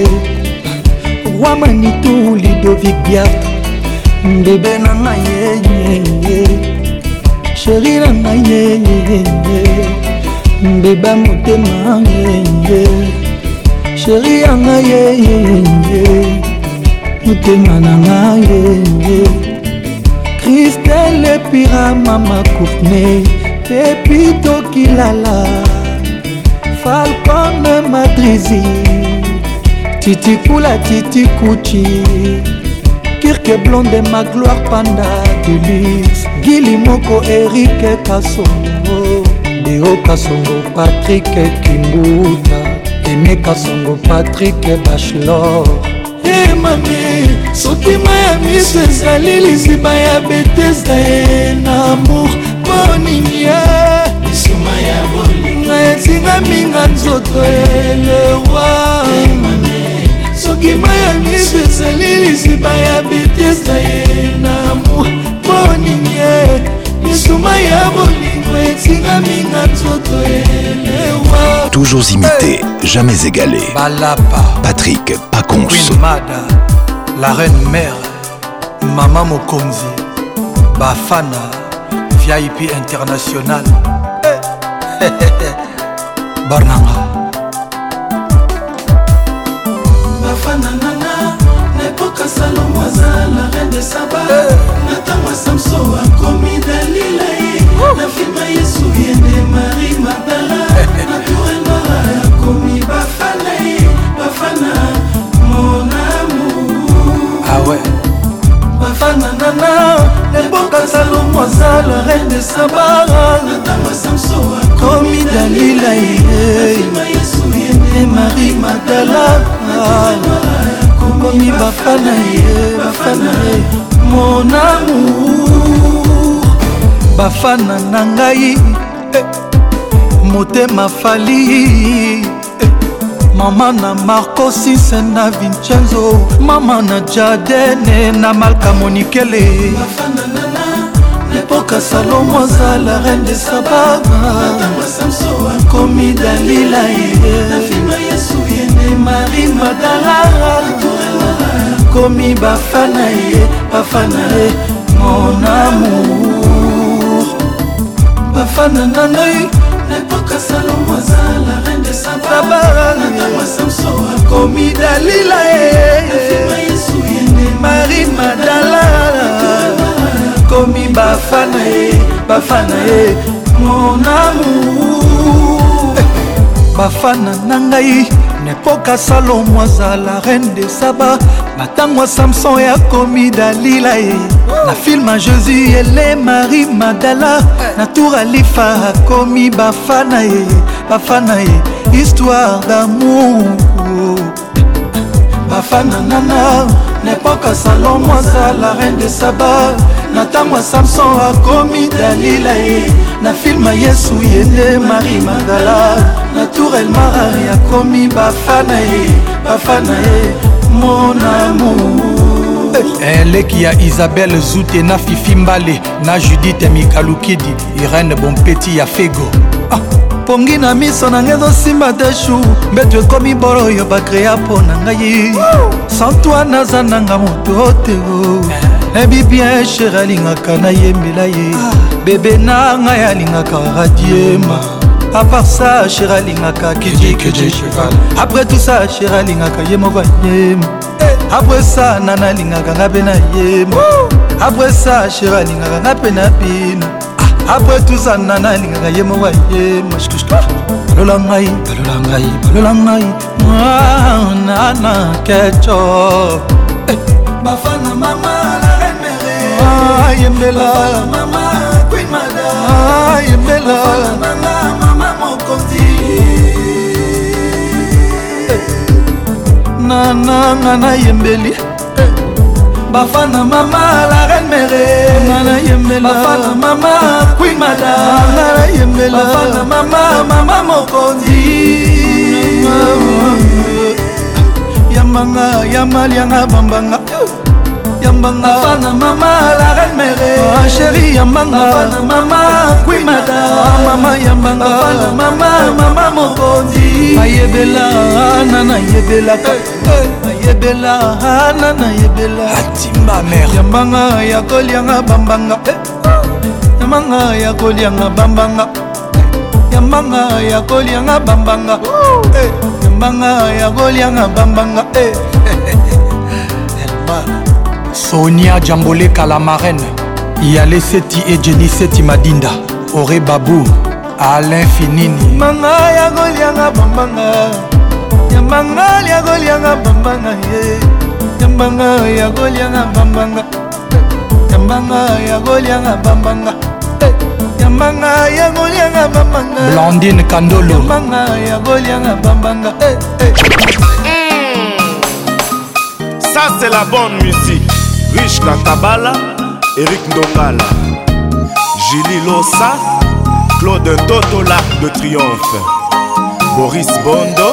roi manitu lidovic biatre bebe na ngai yeyeye sheri na ngai yeyeye beba motema yeyeye sheri yanga yeyeye motema na nga yeye kristel epira mama courtney pepi tokilala falcone madrizi titikula titikuchi kirke blonde magloire panda delix gili moko erike kasongo deo kasongo patrik kinguta emi kasongo patrik bachelor emami sotima ya miso ezali liziba ya betesda ye na amour moninia na etingaminga nzoto elewa sokima ya miso ezali liziba ya betesda ye na amour moninie misuma ya boni Toujours imité, jamais égalé. Balapa, Patrick Pacons. Queen Mada, la reine mère, Mama Mokonzi, Bafana, VIP international. [laughs] Barnanga. Bafana nana, Nepoka Salomo la reine de Saba, Natama Samsoa. motema yesu yende mari matala naturema [laughs] akomi bafana ye bafana monamu awe ah bafana nana leboka salomo aza la reine de sabara natanga samso akomi dalila ye mari matala akomi bafana ye bafana ye monamu bafana na ngai eh, motema fali eh, mama na marco sise na vincenzo mama na jardene na malka monikele lepoka salomo azala reine de sababa komi dalila ye marie madalara komi bafana ye eh, bafana ye eh, mon amour bafana na ngai lepoka salomo aza la reine de sabaranatama samso akomi dalila eh, eh. yesu yene marie madala akomi bafana ye bafana ye mon amour [laughs] bafana na ngai mpoka salomo azala reine de saba na ntango ya samson yakomi dalila ye na filme jésus ele marie magdala na tour alifa akomi bafana ye bafana ye histoire d'amour bafana nana na epoka salomo azala reine de saba na ntango ya samson akomi dalila ye na filme yesu ye nde marie magdala na tour elmar akomi bafana ye bafana ye mon amour eleki eh, ya isabel zute na fifi mbale na judite mikalukidi irene bompeti ya fego ah. pongi na miso na ngai ezosimba te shu mbeto ekomi bolo oyo bakrea mpo na ngai santoi naza nanga moto teo eh. nayebi bien sher alingaka nayembela ye ah. bebe na ngai alingaka radiema à part ça cher alingaka kijikedje cheval après tout ça cher alingaka ye moko ayema après ça nana alingaka nga mpe nayema après ça cher alingaka nga mpe na bino ah. après tout ça nana alingaka ye moko ayema balola ngai balola ngai balola ngai mwanana keco eh. bafana mama la remere ayembela ah, yembela nananga nayembeli eh. bafana mama la reine mere nayembeli bafana mama queen madame nayembeli bafana mama mama mokonzi yambanga yamalianga bambanga yambanga afana mama la reine mere ah, chéri yambanga afana mama kui madame ah, mama yambanga afana mama mama mokondi ayebela ana nayebelaka nayebela ana nayebela atimba mere yambanga ya kolianga bambanga yambanga ya kolianga bambanga yambanga ya kolianga bambanga yambanga ya kolianga bambanga Bye. sonia jamboleka la marraine yale seti e jeni seti madinda ore babu alain finini manga ya golianga bambanga yambanga ya golianga bambanga ye yambanga ya golianga bambanga yambanga ya golianga bambanga yambanga ya golianga bambanga blandine kandolo yambanga ya golianga bambanga eh, eh. ça c'est la bonne musique riche katabala erik ndongala julie losa claude totola de triomphe boris bondo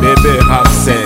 bebe rapsen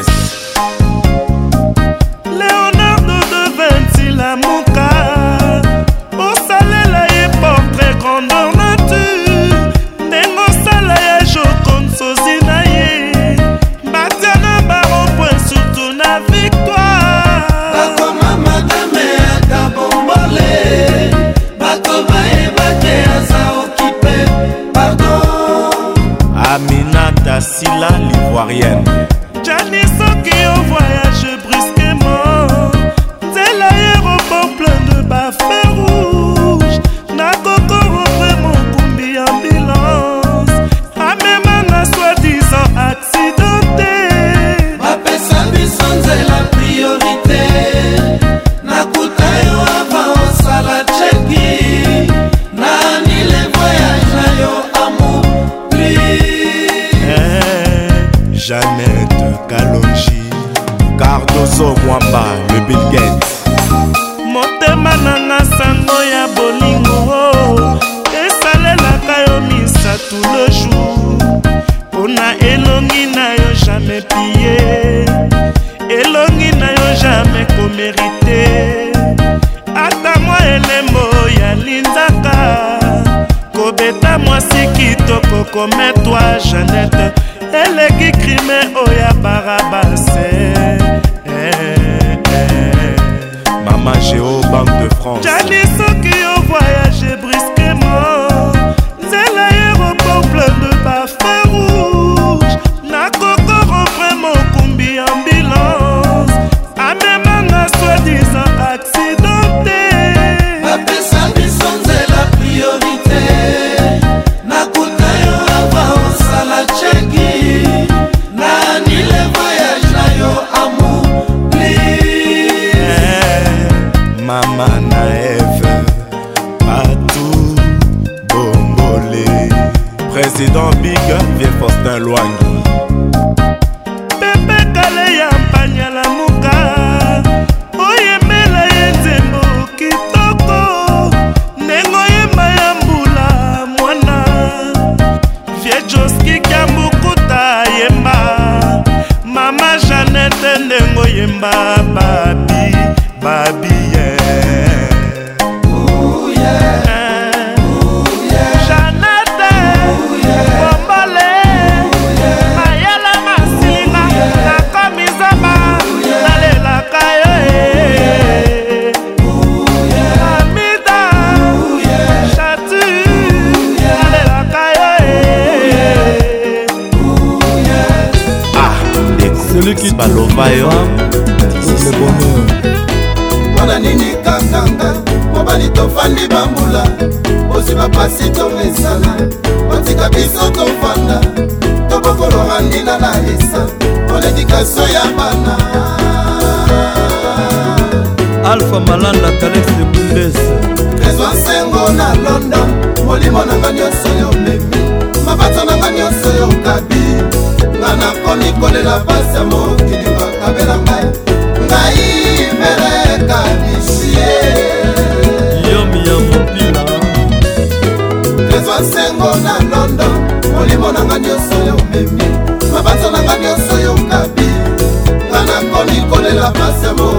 la passe à mon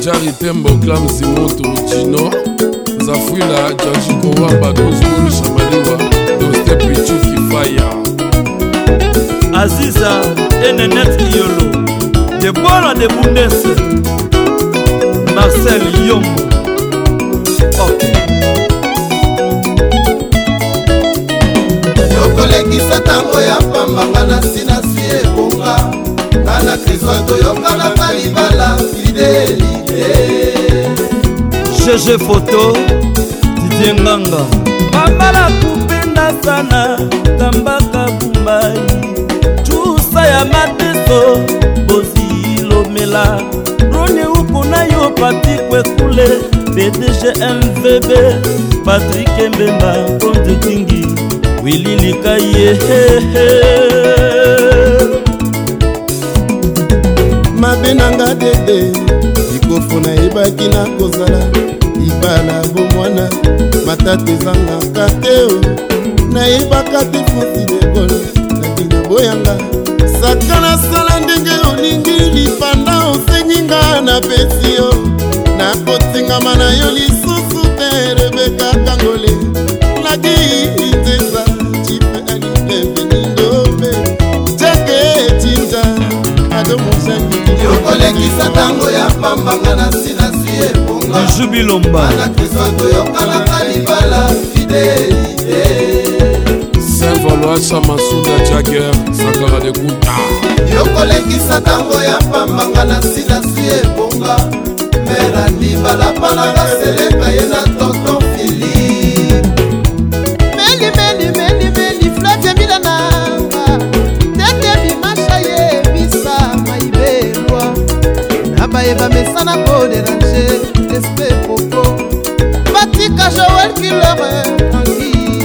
jari tembo clam simoto chino zafwila jajikowa badozulu shamaliwa dostepichukifaya aziza enenet iolo debola de bundes marcel yombo oh. tokolekisa ntango ya pambanga na nsi na si ebonga bana kristo toyokanaka libala fidelite gg foto didie nganga bambala kupendasana tambaka bumbai tusa ya mateso bozilomela rone ukuna yo patikwekule bdg mvb patrik mbemba kontetingi wililika yehehe mpe na nga tete likofu nayebaki na kozala libala bomwana matata ezangaka te nayebaka te fosi lekola naki naboyanga saka nasala ndenge olingi lipanda osenginga na pesi yo nakotingama na yo lisusu te rebeka kangola kisa ntango ya pambanga na sinasi ebongaana kristo toyokanaka libala fidelite saint-valoasa masuda jager sakala de kuta yokolekisa ntango ya pambanga na sinasi ebonga merani balapanaka seleka ye na toto na koderange espe popo batika joel kilore angi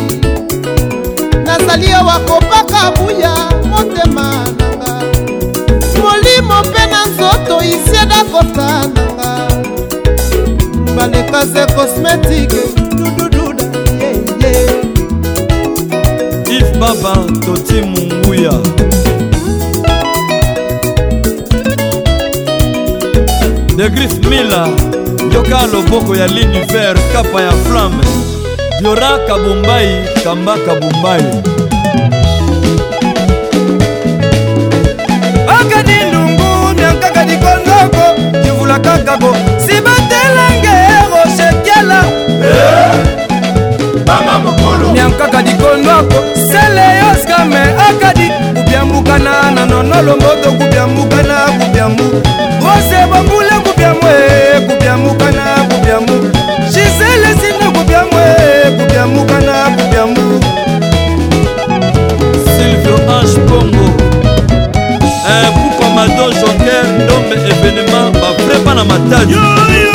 nazali awa kopaka buya motema nanga molimo mpe na nzoto isieda kosa nanga balekaze cosmétique dudududa yeye if baba toti munguya de grif mila yoka loboko ya l'univers kapa ya flame diora kabumbai kamba kabumbai akadi ndungu miankaka likoloko kivula kakako sibatelenge roshetiela eh, miankaka likondwako sele yoskame akadi kubyambukana na nonolomboto kubyambukana kubyambu rose bambula kubyamwe kubyamukana kubyamu gisele sina kubyamwe kubyamukana kubyamu silvio h pongo kukomado eh, joker ndombe evenema bafrepa na matadi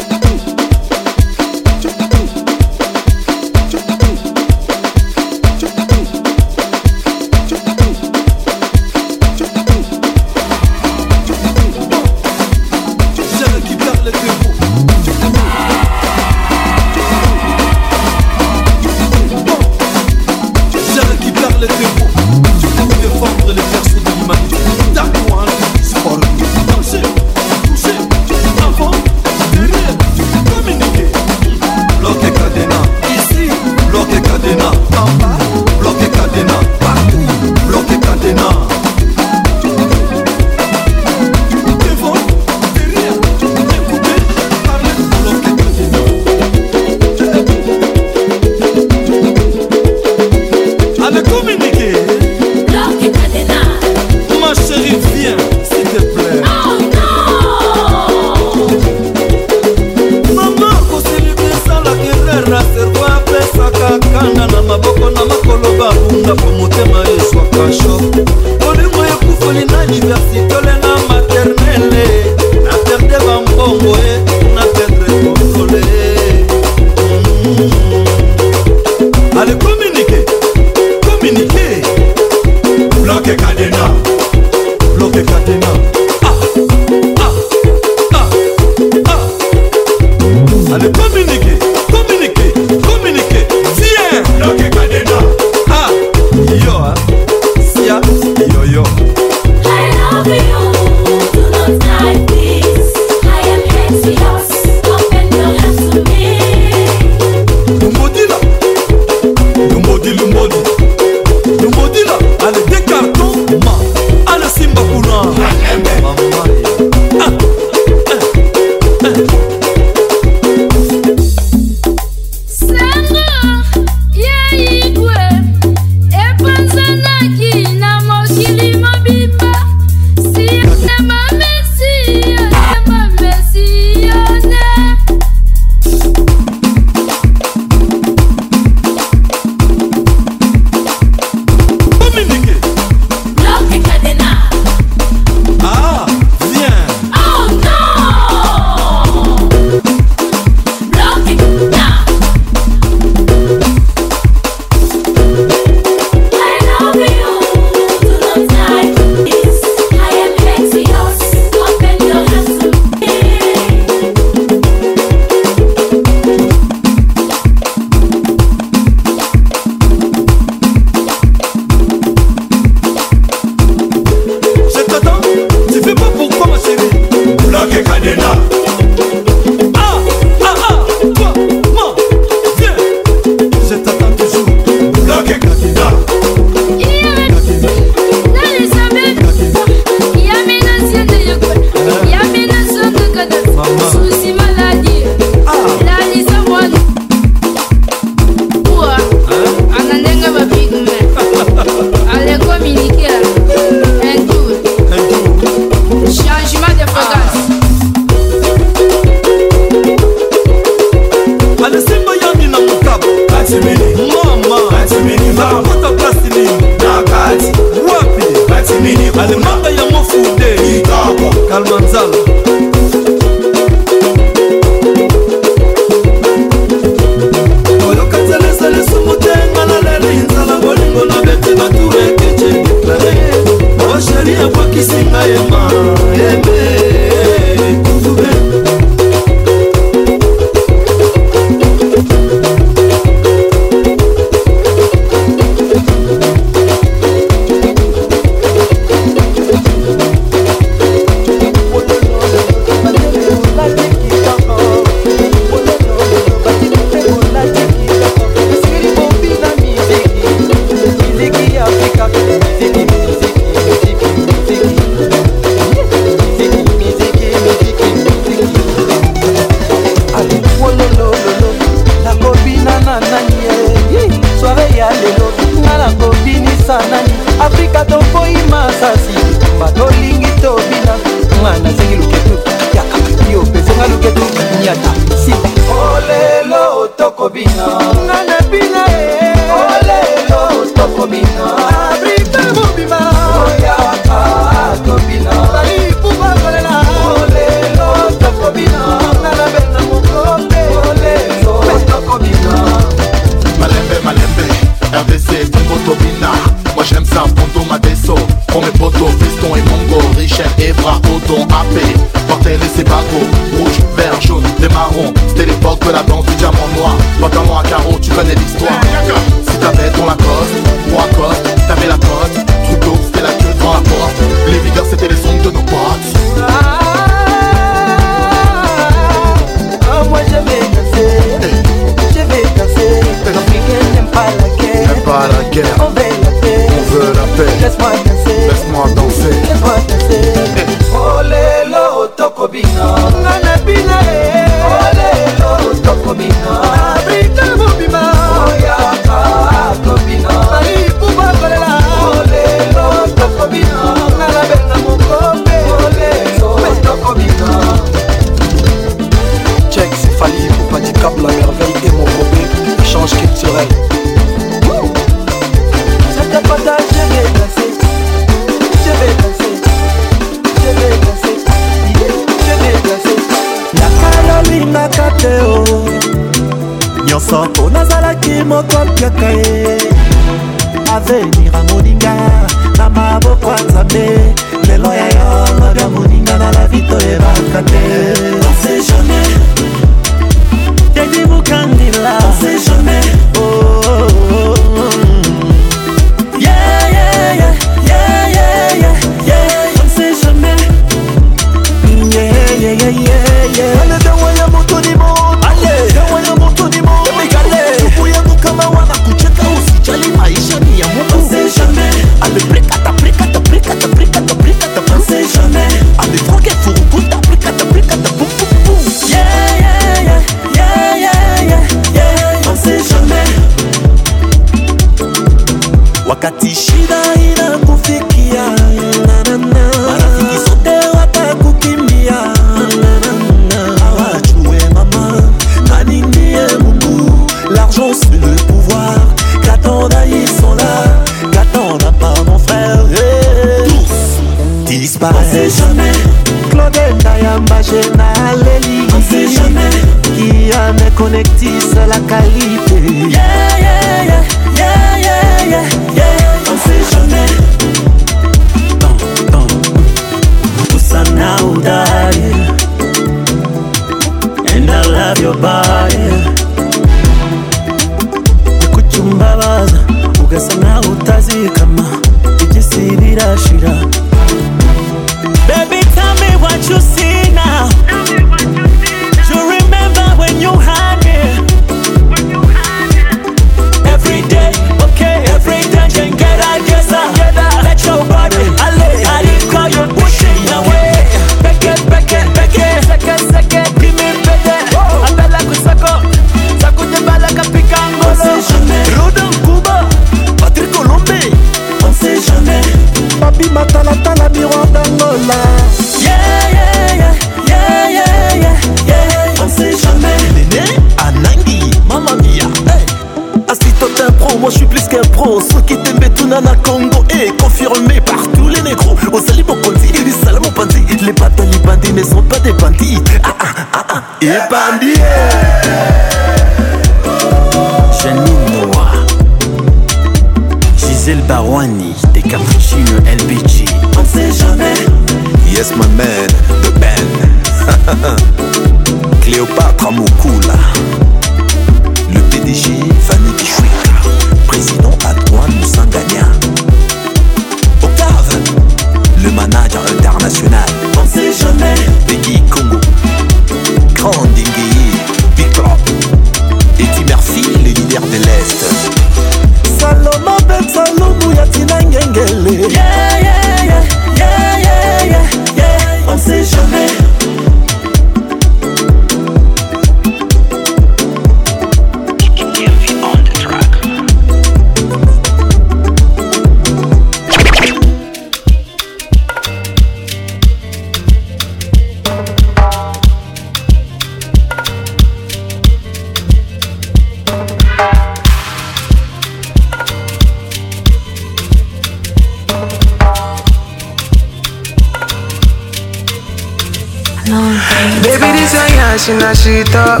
she na shit up.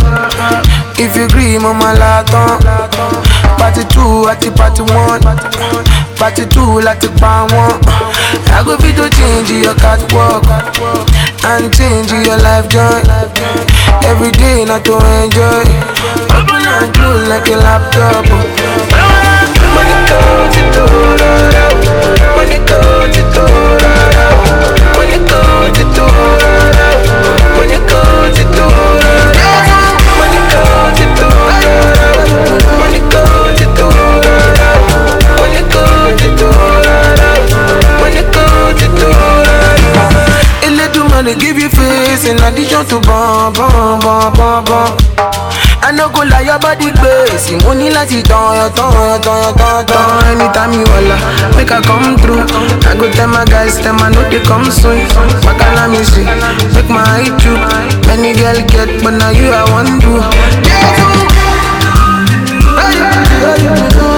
If you agree, mama laton. Party two at the party one. Party two like the pan one. I go be to change your catwalk and change your life joy. Every day not to enjoy. Open and close like a laptop. they give you face in addition to bomb, bomb, bomb, bomb. bum. I no go lie your body base. Mo ní down tán yan tán yan tán yan tán tán. Anytime you holla, make I come through. I go tell my guys, tell my no they come soon. miss you, make my eye true. Many girl get, but now you I want to. Yeah,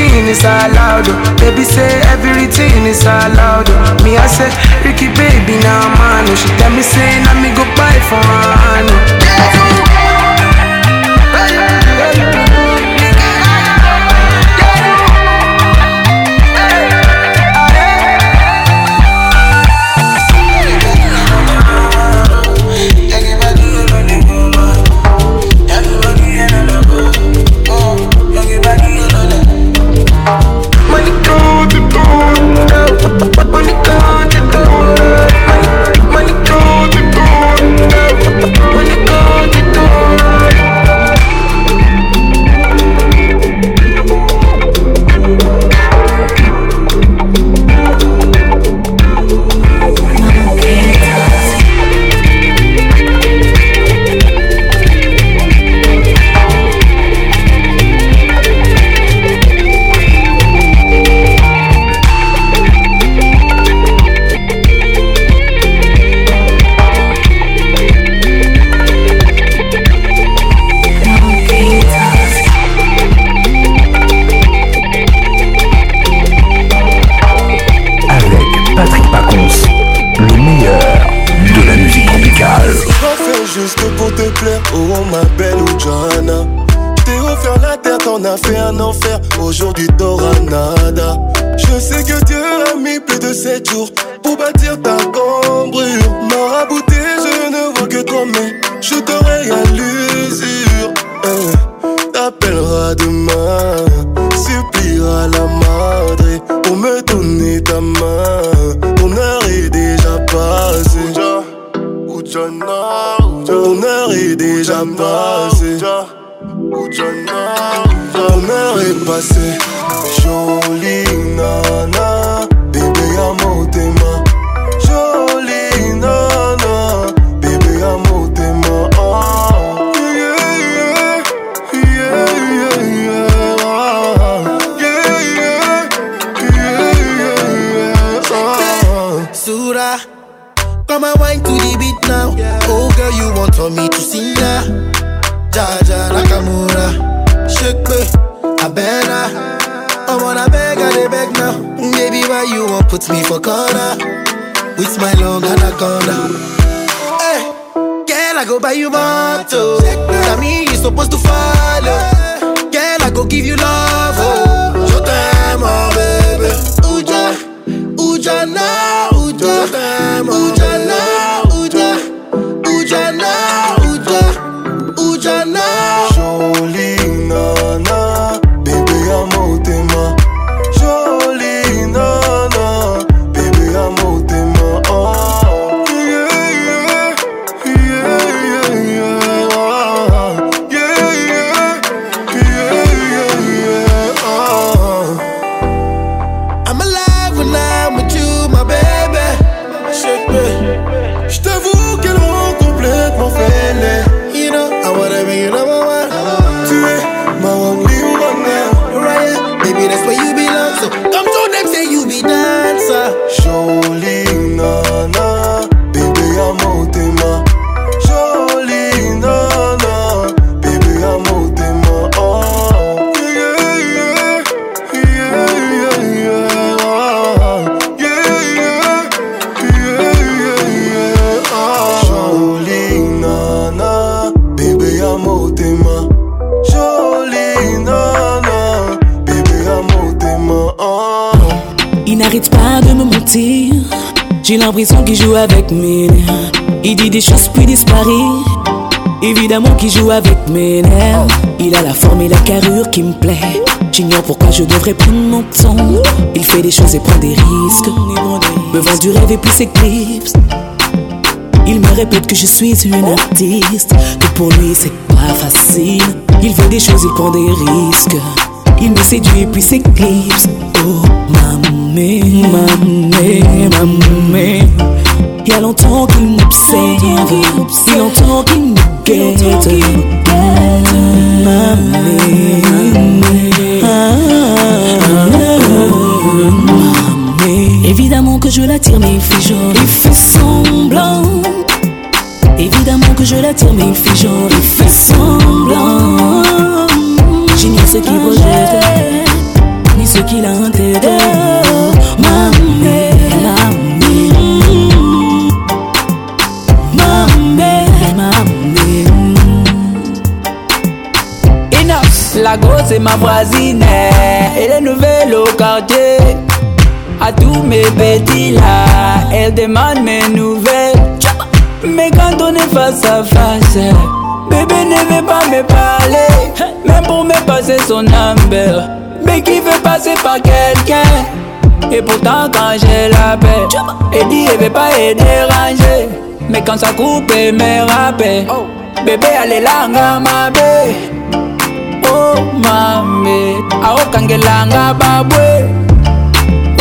everything is allowed. Baby say everything is allowed. Me I say Ricky baby now nah, man. She tell me say now me go buy for her. qui joue avec mes nerfs. Il a la forme et la carrure qui me plaît. J'ignore pourquoi je devrais prendre mon temps. Il fait des choses et prend des risques. Me vend du rêve et puis s'éclipse. Il me répète que je suis une artiste. Que pour lui c'est pas facile. Il fait des choses, et prend des risques. Il me séduit et puis s'éclipse. Oh, mamé, mamé, mamé. Il y a longtemps qu'il m'observe. Il longtemps qu'il Évidemment que je l'attire, mais il ma voisine Elle est nouvelle au quartier À tous mes petits là Elle demande mes nouvelles Mais quand on est face à face Bébé ne veut pas me parler Même pour me passer son number Mais qui veut passer par quelqu'un Et pourtant quand je l'appelle Elle dit elle veut pas être dérangée Mais quand ça coupe elle me rappelle Bébé allez là mabe oh mame aokangelanga babwe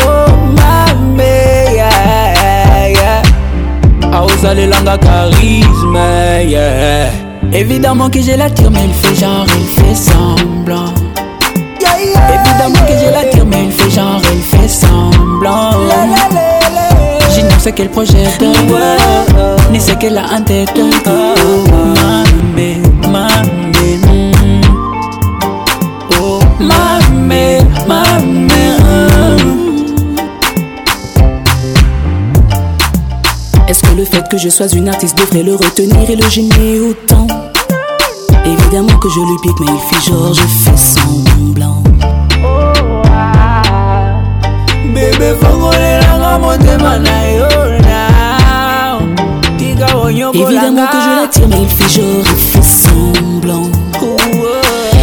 oh mame yeah, yeah. aozalelanga charisme yeah. évidemment que je l'attire mais il fait genre il fait semblant yeah, yeah, évidemment yeah, que je l'attire mais il fait genre il fait semblant la, la, la, je ne sais quel projet de ni ce qu'elle a en tête. Oh, oh, oh. Mame, mame. le fait que je sois une artiste devrait le retenir et le gêner autant. Évidemment que je lui pique, mais il fait genre, je fais semblant. Bébé, Évidemment que je l'attire, mais il fait genre, il fait semblant.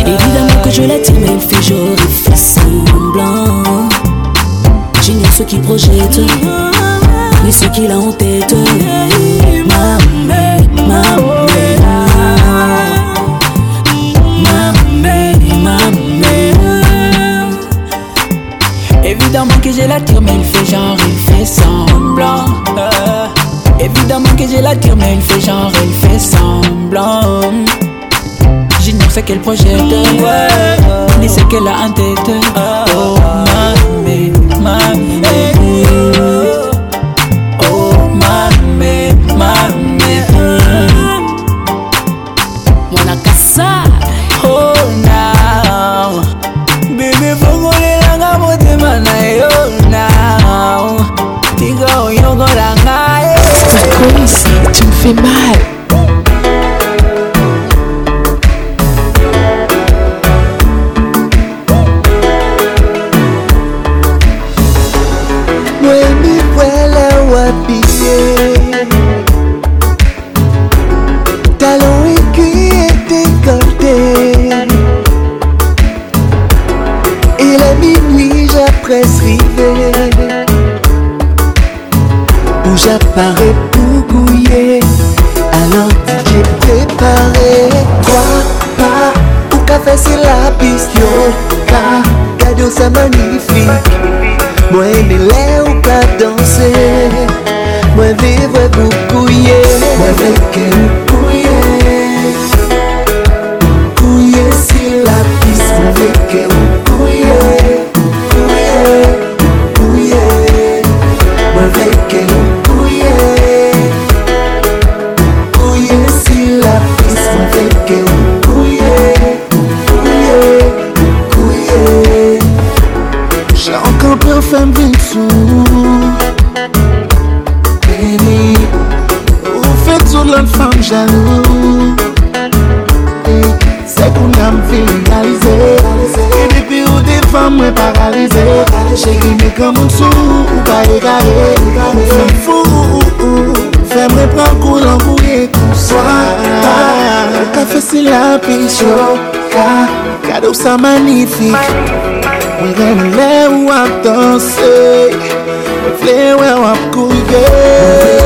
Évidemment que je l'attire, mais il fait genre, il fait semblant. J'ignore ceux qui projettent. Mm-hmm. Mais ce qu'il a en tête. Évidemment que j'ai la tire, mais il fait genre, il fait semblant. Euh. Évidemment que la tire, mais il fait genre, il fait semblant. J'ignore ce qu'elle projette, ni ce qu'elle a en tête. Oh, fait mal. zamani nilifika mwaendelea nafasi la pisho kada usa magnifique wele wap danse wele wap kuye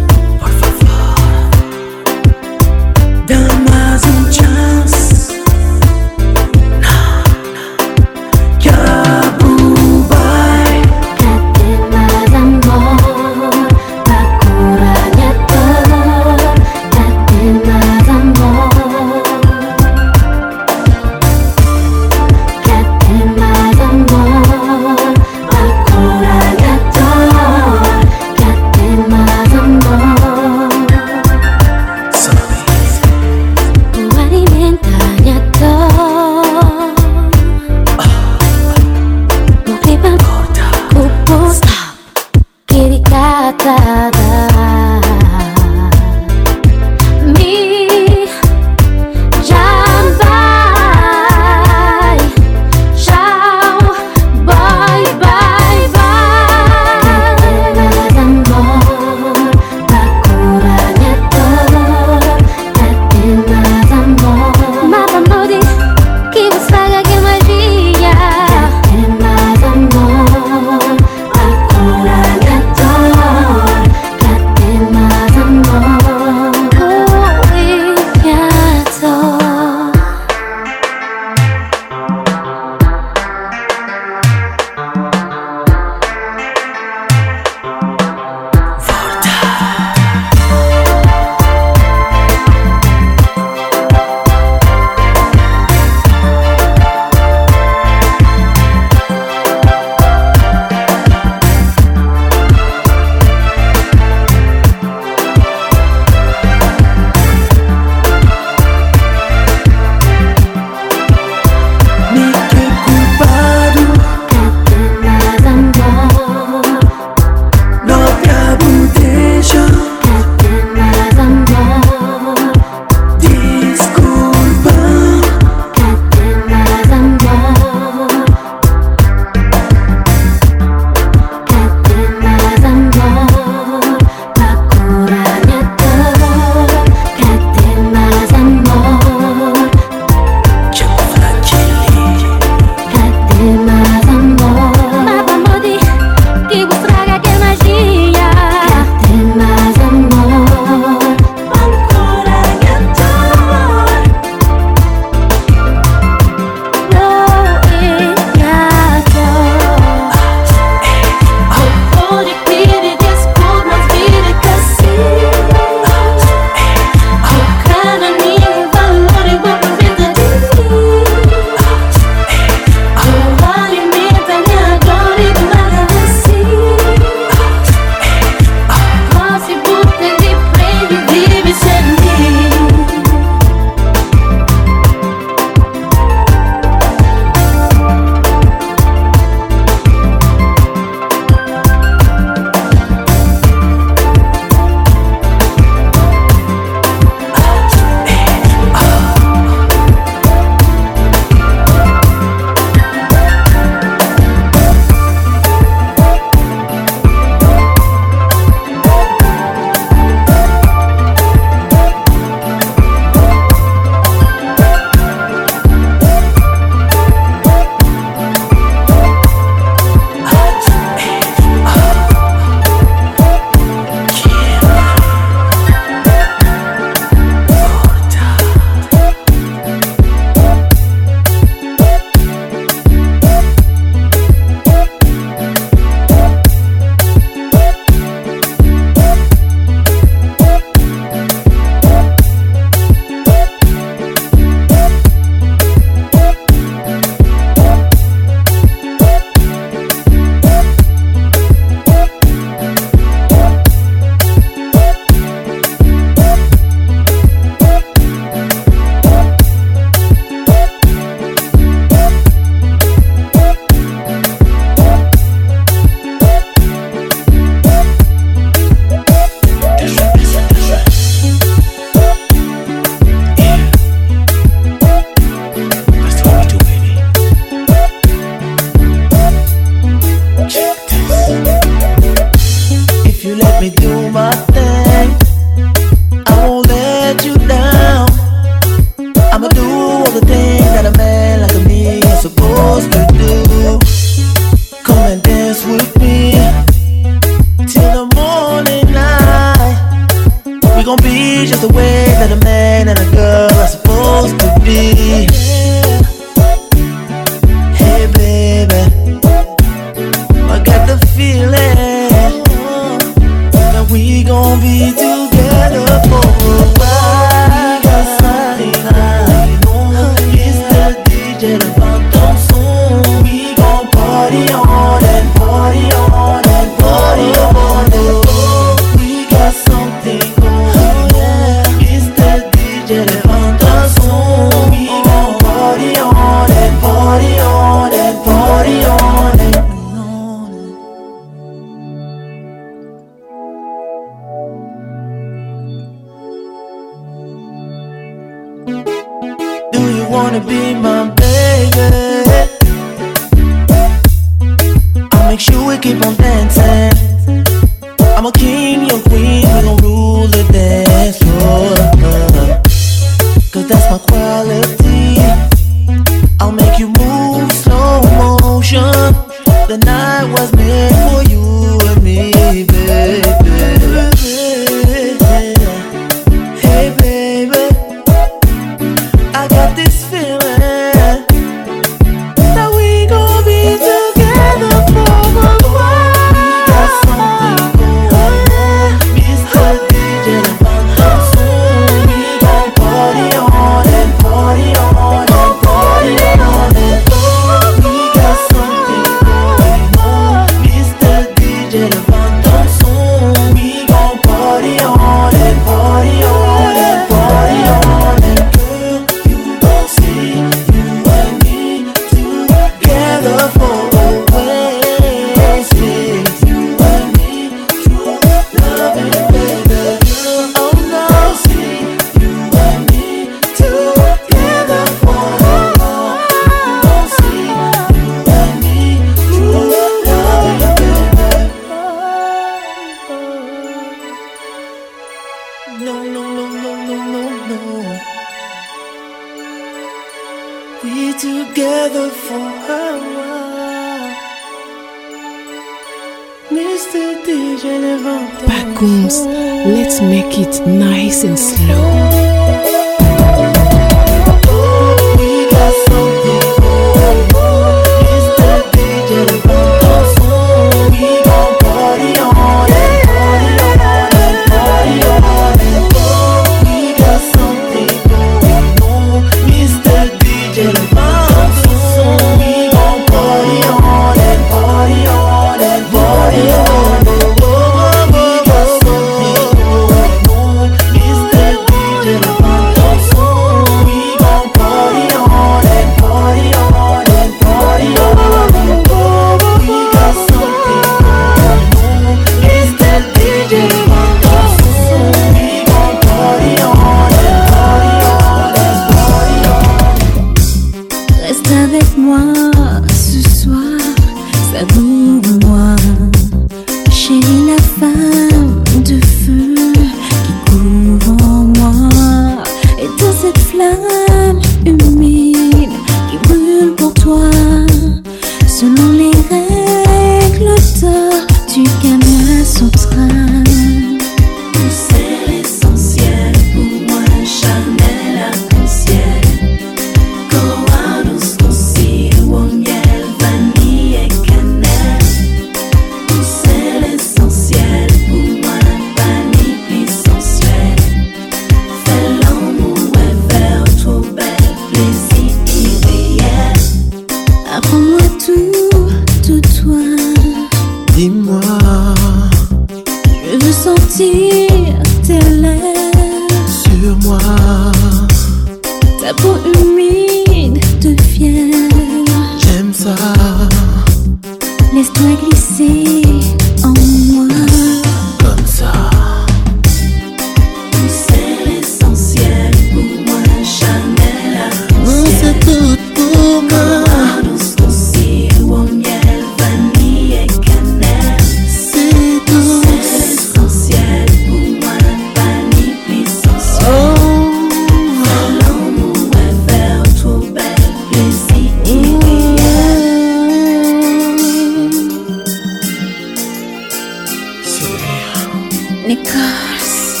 Nichols.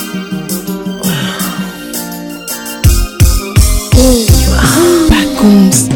Wow. Hey, wow. Back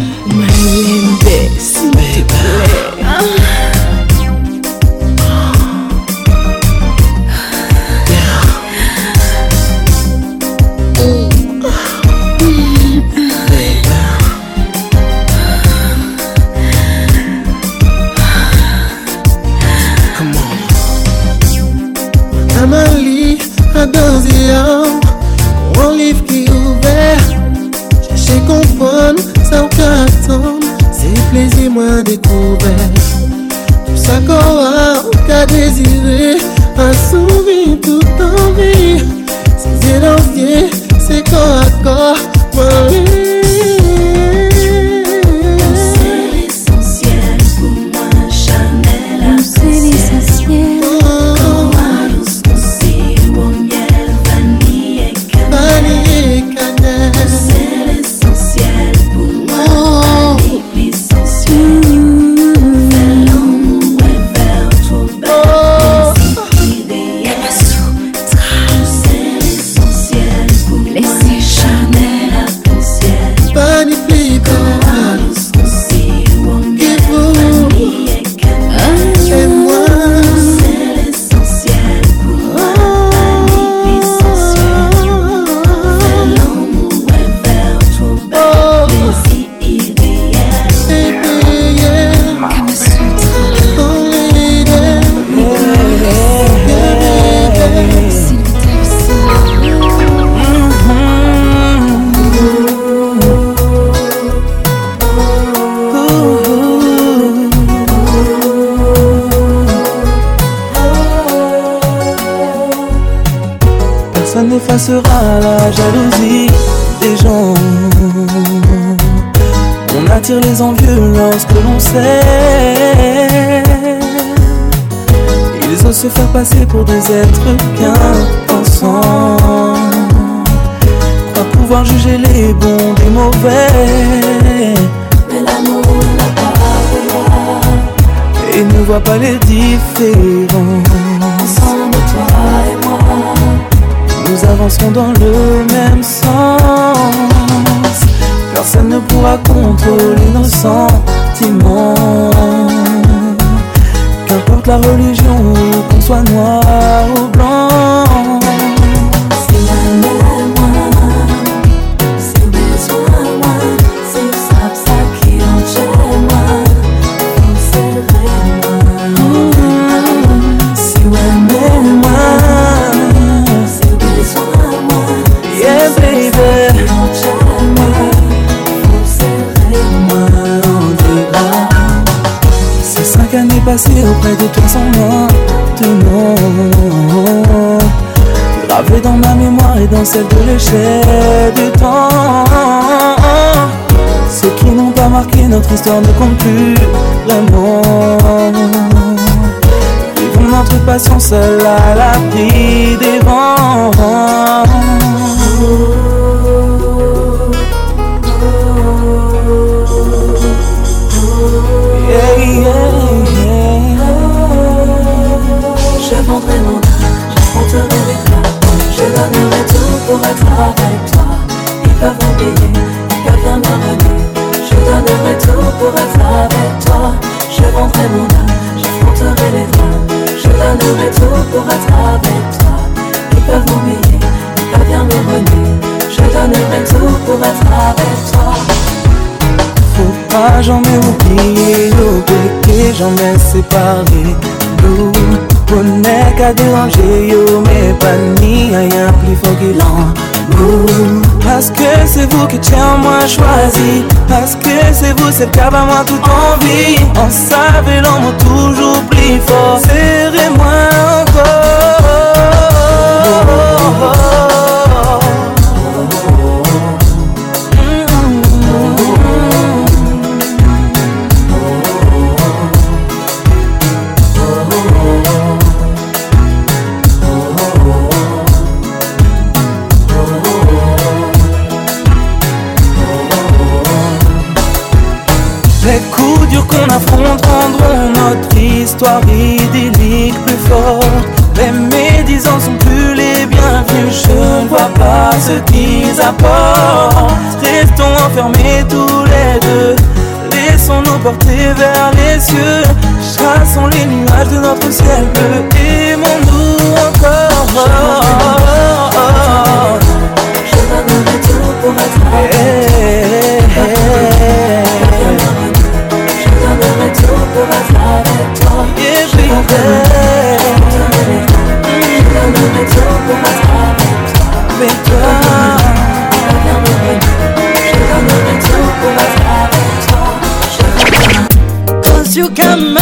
you come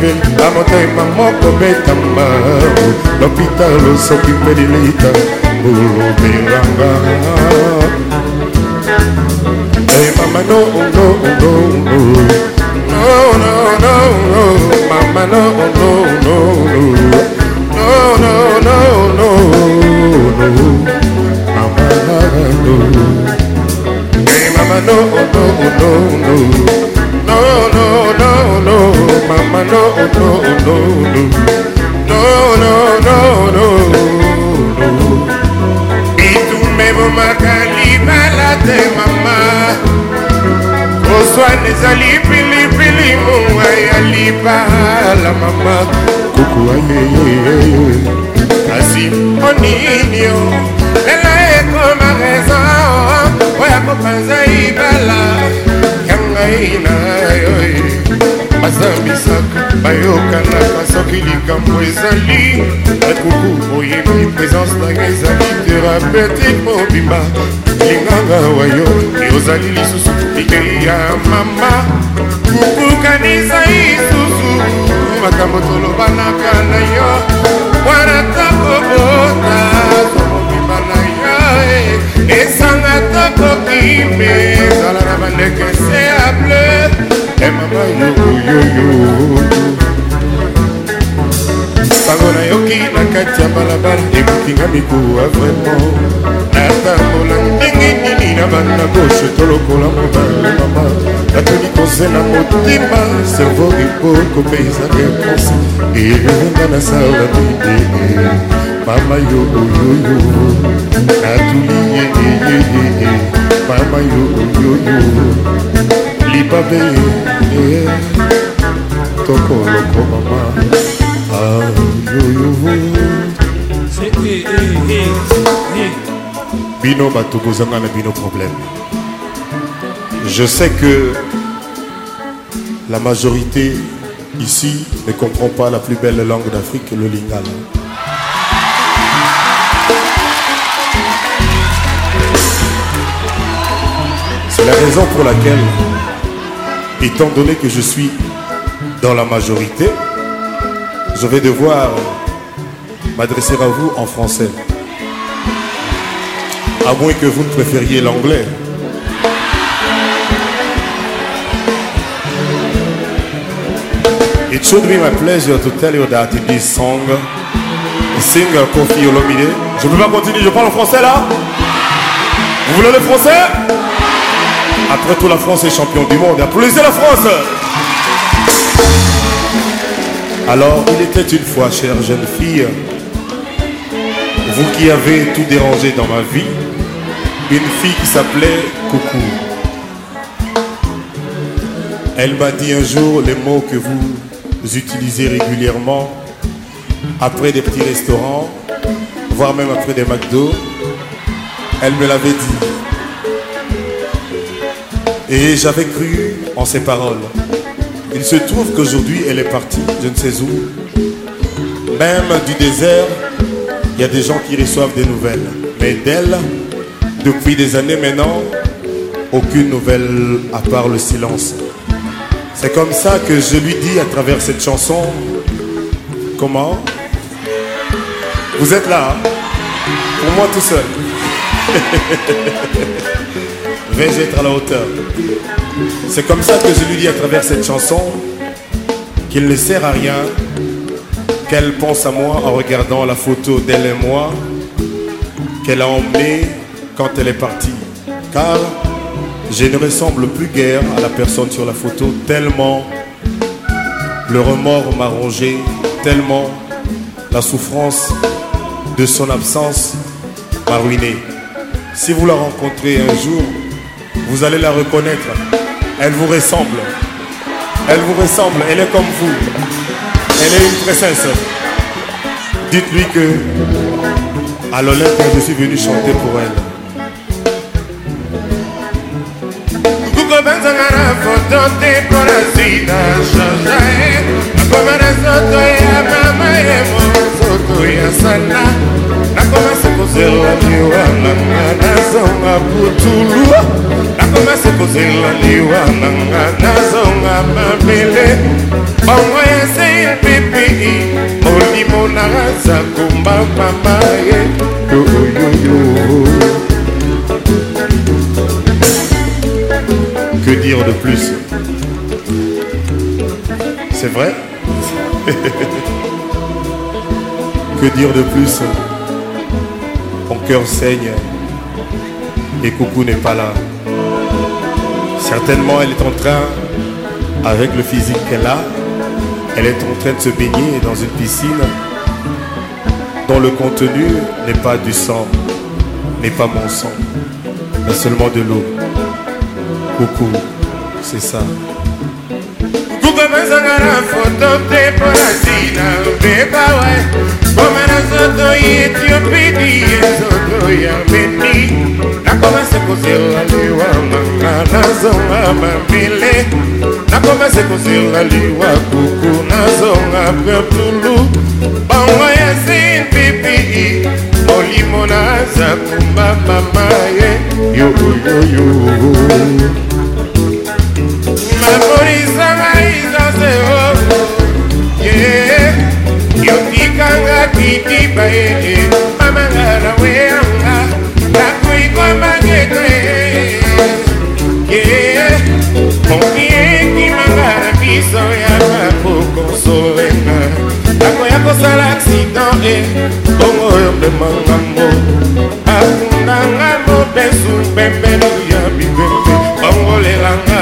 bebe na motema moko betamba lopitalo soki mpe lilita bolobelanga mama no no no no no no no mama no no no no no no no no mama no no mama no no no no no no no mama no no no no no no no no bitume bomakali bala te mama kozwan ezali pilipili mowa ya libala mama kukuayeyeye kasi onini yo ela ekoma raison oya kopanza ibala ngai na yo bazambisaka bayokanaka soki likambo ezali ekuku oyebi présence na ngai ezali thérapeutike mobimba linganga wa yo ozali lisusu likei ya mama kokukanisa isusu makambo tolobanaka na yo wana tako bota esanga tokokime ezala na bandeke se ya bleu emama yoyoyo sango nayoki na kati ya balabala ekokinga mikuwa ah, vraimen natambola ndenge nini na banda boshe tolokola mobale mama natoli kozela motima servo ekoko mpe ezanga ekonse elenga na sala bibie mama yo yo yo atulie ye ye ye ye mama yo yo yo libabe ye toko loko mama ah yo yo eh, eh, eh. bino bato kozanga na bino problème je sais que la majorité ici ne comprend pas la plus belle langue d'Afrique, le lingala. La raison pour laquelle, étant donné que je suis dans la majorité, je vais devoir m'adresser à vous en français. À moins que vous ne préfériez l'anglais. It should be my pleasure to tell you that this song, singer Je ne peux pas continuer, je parle en français là Vous voulez le français après tout, la France est champion du monde. Applaudissez la France Alors, il était une fois, chère jeune fille, vous qui avez tout dérangé dans ma vie, une fille qui s'appelait Coucou. Elle m'a dit un jour les mots que vous utilisez régulièrement après des petits restaurants, voire même après des McDo. Elle me l'avait dit. Et j'avais cru en ses paroles. Il se trouve qu'aujourd'hui, elle est partie, je ne sais où. Même du désert, il y a des gens qui reçoivent des nouvelles. Mais d'elle, depuis des années maintenant, aucune nouvelle à part le silence. C'est comme ça que je lui dis à travers cette chanson, comment Vous êtes là, hein? pour moi tout seul. [laughs] être à la hauteur. C'est comme ça que je lui dis à travers cette chanson qu'il ne sert à rien qu'elle pense à moi en regardant la photo d'elle et moi qu'elle a emmenée quand elle est partie. Car je ne ressemble plus guère à la personne sur la photo tellement le remords m'a rongé, tellement la souffrance de son absence m'a ruiné. Si vous la rencontrez un jour, vous allez la reconnaître. Elle vous ressemble. Elle vous ressemble. Elle est comme vous. Elle est une princesse. Dites-lui que à l'Olympe, je suis venu chanter pour elle. Que dire de plus C'est vrai [laughs] Que dire de plus mon cœur saigne et Coucou n'est pas là. Certainement, elle est en train, avec le physique qu'elle a, elle est en train de se baigner dans une piscine dont le contenu n'est pas du sang, n'est pas mon sang, mais seulement de l'eau. Coucou, c'est ça. boma bazanga na foto te mpo na ntina obeba we boma na nzoto etiopedi enzoto ya beni nakoma se kozela liwa manga nazonga mabele nakoma se kozela liwa kuku nazonga pepulu bango ya zinbibii molimo naza kumba mama ye yoyoyo yanga kiti baede mamanga nawe yanga nakuikombangete ye omiekimanga na biso yanga kokonsolenga akoya kosala aksidan e eh, bongo oyo mpemangambo akundanga mobesu pembelu ya bibembe bongolelanga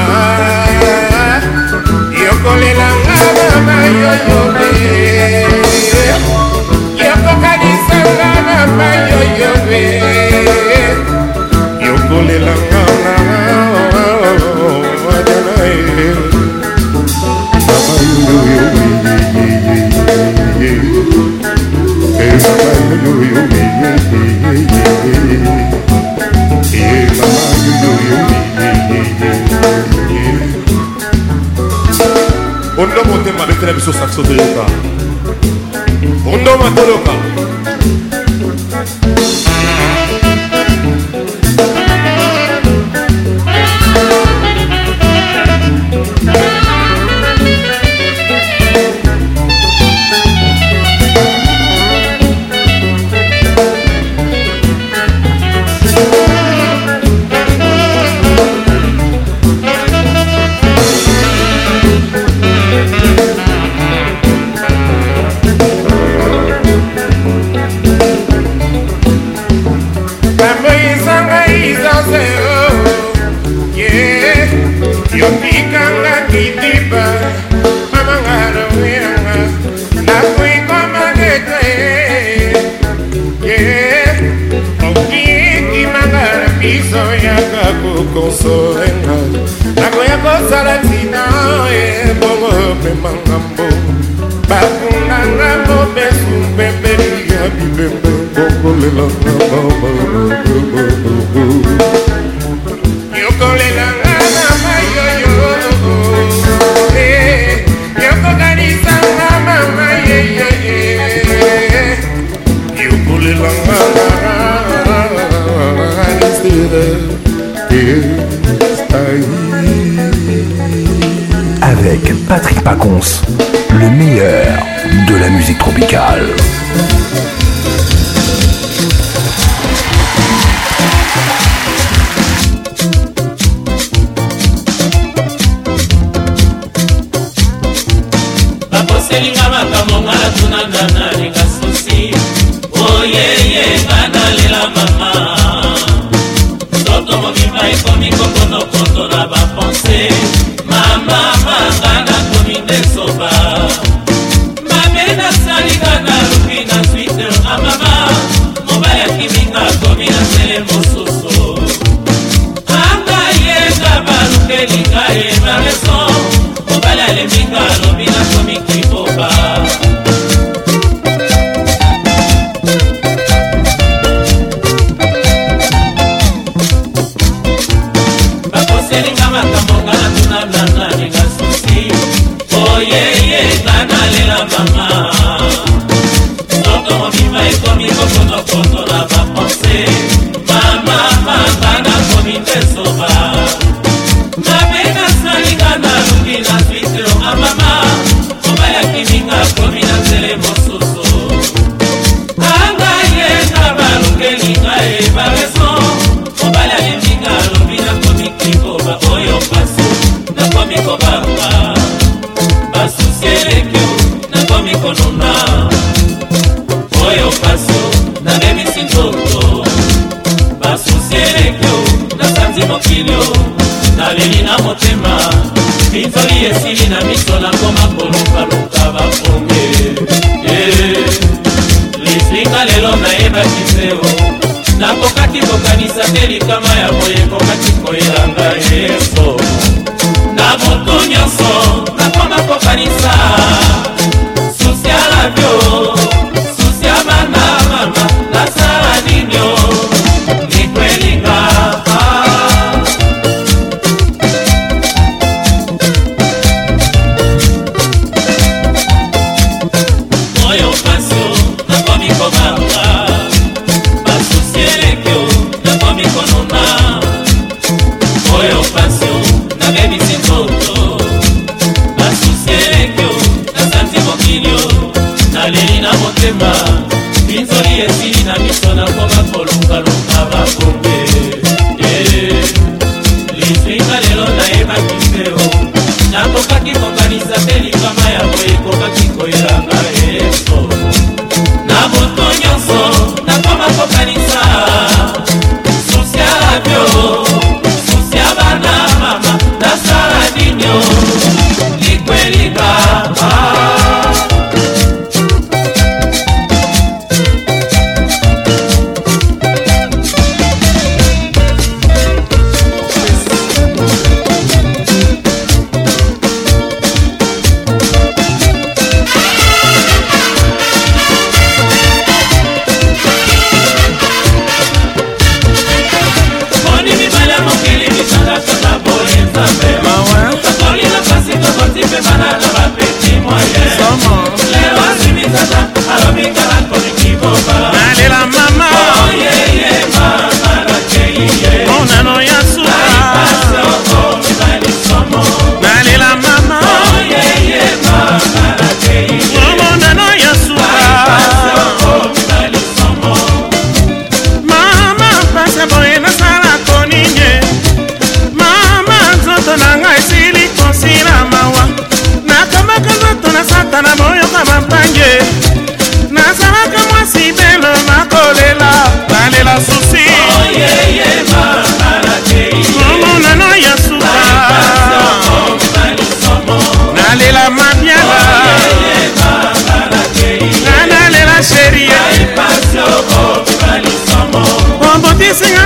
ah, ah, yokolelanga mama yoyo yakokanisanga na mayoyowe yokolelanga Yeah, mama, you know you na biso saxo toyoka ondo matoloka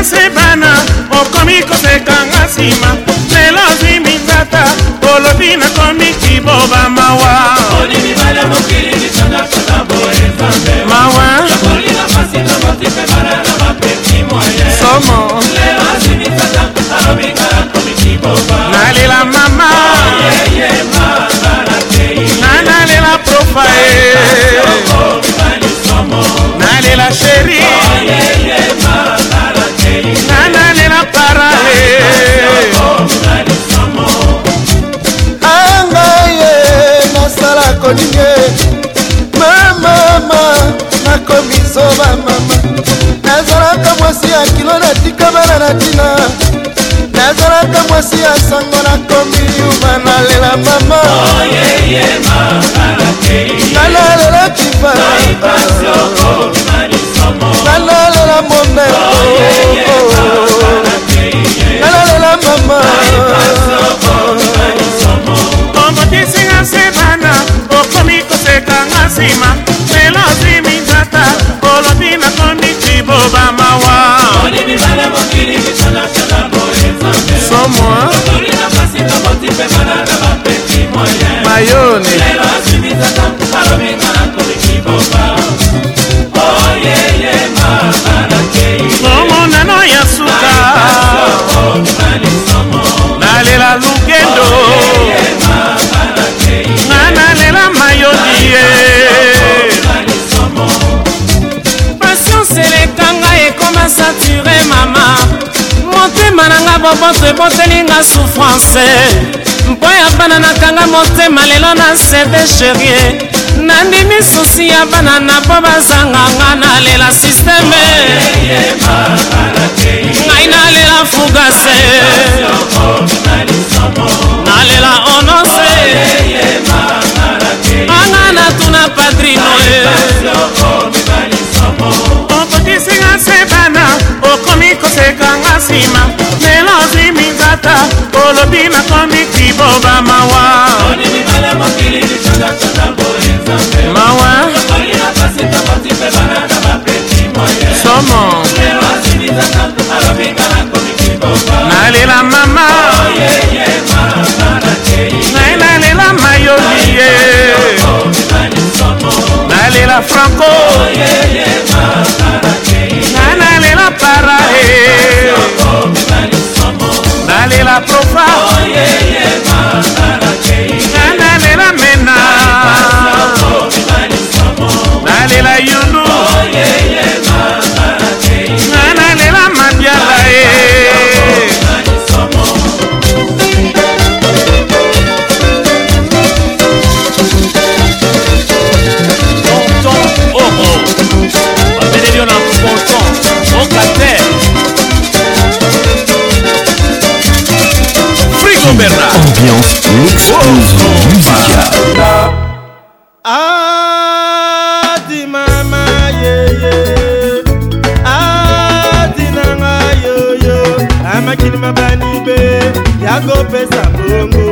Sempre bolinge mamama nakomi zoba mama nazalaka mwasi ya kilo natika bana na ntina nazalaka mwasi ya sango nakomi yuma nalela mama nalalelaki pa nalalela momeko nalalela mama omotisinga se bana nsima lelo osimi nzata olobi nakomi ciboba mawa somoa mayone omonano ya suka sature mama motema na nga boboto eboteli nga souffrance mpo ya bana nakanga motema lelo na sede sherie nandimi susi ya bana na mpo bazanga nga nalela sisteme ngai nalela fugase nalela onose anga natuna padrino okokisinga nsima lelo ozimi nzata olobi nakomi kiboba mawa mawa somo nalela mama nai nalela mayolie nalela franco la profa. Oh, yeah, yeah, Bernard. Ambiance, l'exclusion oh, musicale. Adi mama ye ye, adi nanga yo yo, amakini mabani be, yago pesa bongo,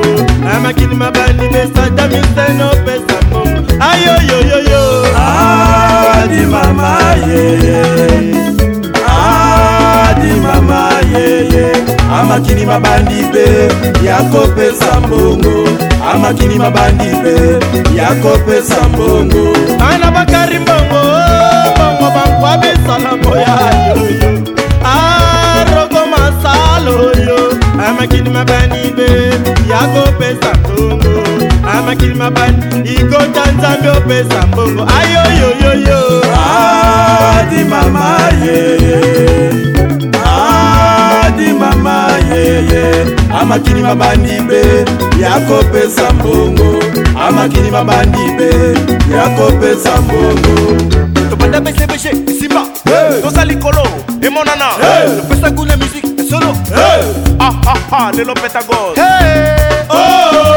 amakini mabani be, sada miseno pesa bongo, ayo yo yo yo. Adi mama ye ye, adi mama ye ye. amakili mabandi mpe ya kopesa mbongo amakili mabandi mpe ya kopesa mbongo bana bakari mbongo mbongo bankwa besala moya yoyo aroko masaloyo amakili mabandi mpe ya kopesa mbongo amakili mabandi ikota nzambe opesa mbongo ayoyoyoyo adi mama ye ah. amadi mama yeye amakili mabanibe yakopesa mbongo amakili mabanibe yakopesa mbongo tobanda besebeshe esimba toza likolo emonana topesa gune musike esolo ah, ah, ah, lelo petagose oh. oh.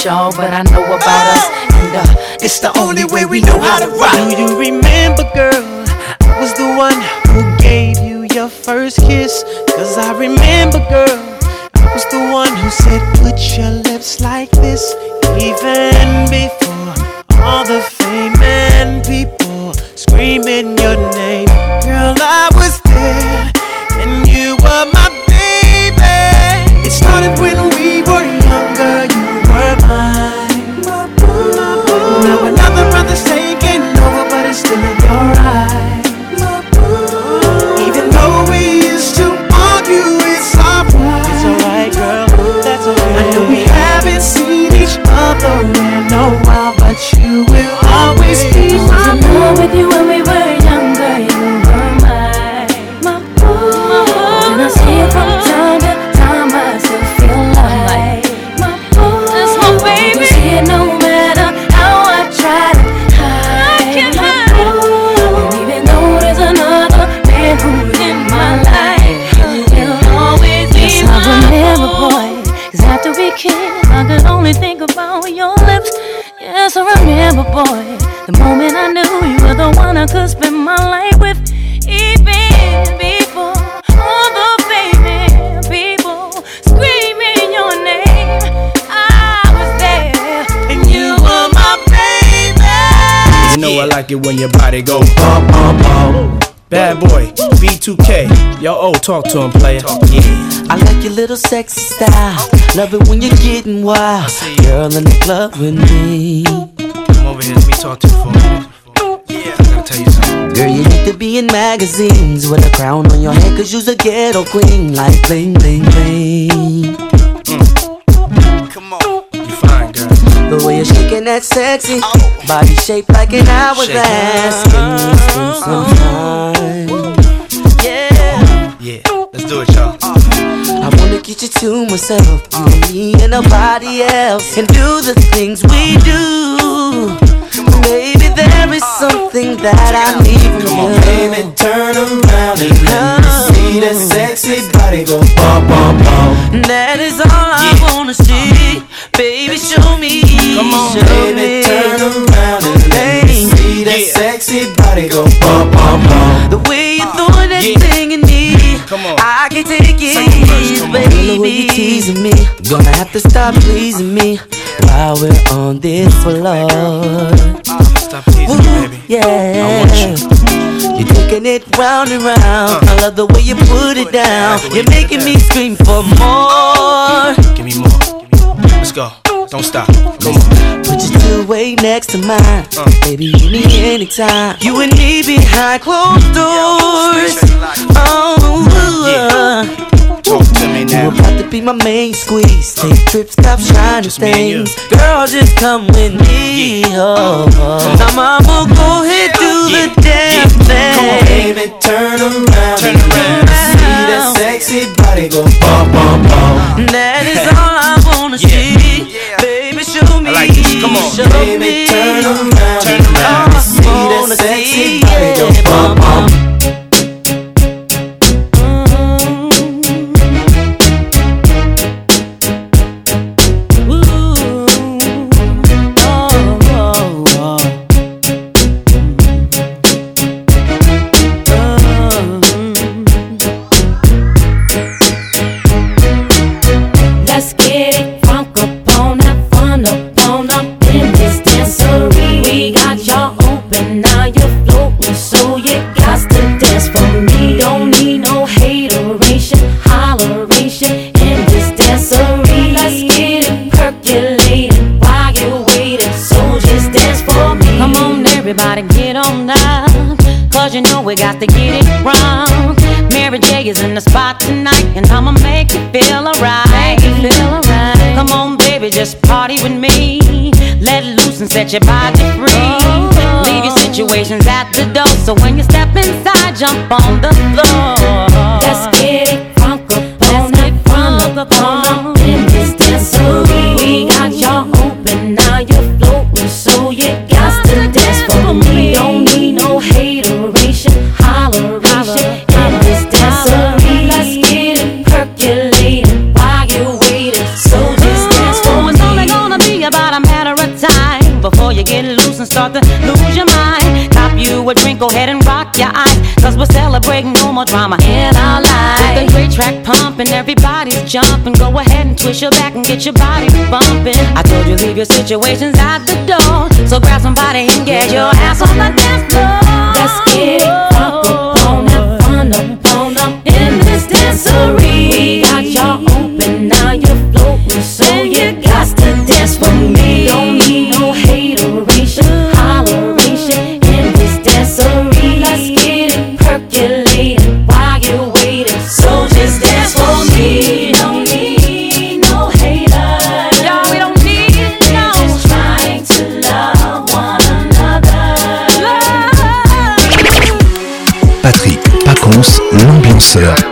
show, but I Talk to him, player. Yeah. I like your little sexy style. Love it when you're getting wild. Girl in the club with me. Come over here, let me talk to you for a Yeah, I gotta tell you something. Girl, you need to be in magazines with a crown on your head, cause you's a ghetto queen. Like bling, bling, bling. Mm. Come on, you fine, girl. The way you're shaking that sexy oh. body shape like an hourglass. Give me some time. Uh-huh. Get you to myself, on uh, me and nobody else, and do the things we do. Maybe there is something that I need from you. stop pleasing me while we're on this floor. Stop teasing me, baby. Yeah. You're taking it round and round. Uh, I love the way you put it down. You're making me scream for more. Give me more. Let's go. Don't stop. Come on. Put your two way next to mine. Uh, Baby, you need anytime. You and me behind closed doors. Oh, yeah. Uh. Talk to me now. You about to be my main squeeze. Take trips, stop shiny just things. Girl, just come with me. Oh, oh. Now, mama, go ahead, do yeah. the damn yeah. thing. Come on, baby, turn around. Turn around. See that sexy body go bum, bum, bum. That is all I wanna yeah. see. Baby, show me. I like Come on, baby, turn around. Turn around. All see that sexy see. body go bump, bump. your body. twist your back and get your body bumping. I told you leave your situations out the door. So grab somebody and get your ass on the dance floor. Let's get up, up, on up, on up, on up in this dancery. Mixer.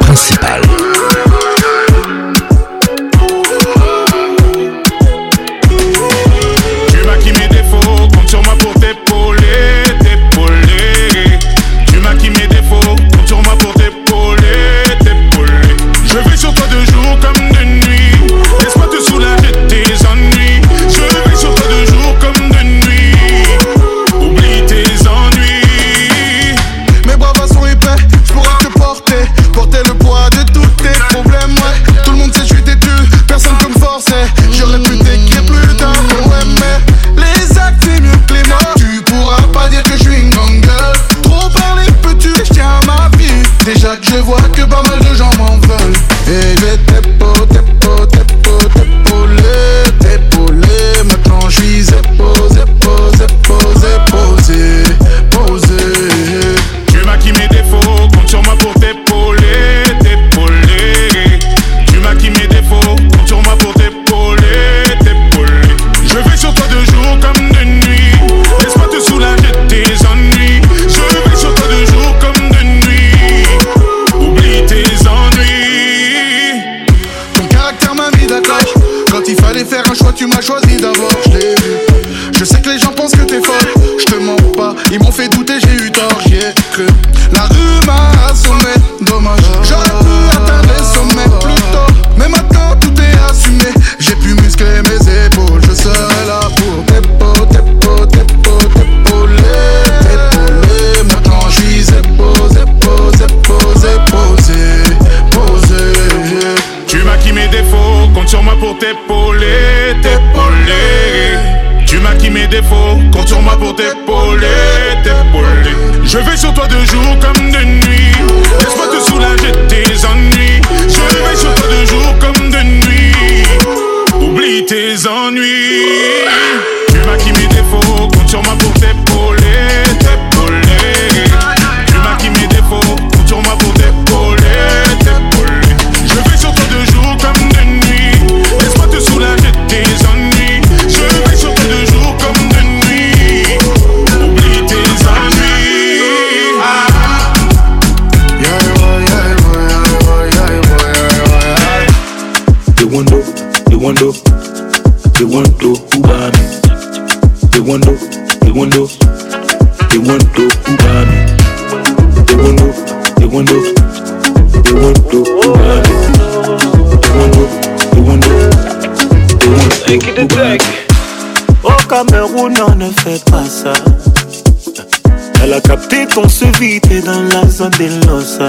dans la zone des Losa.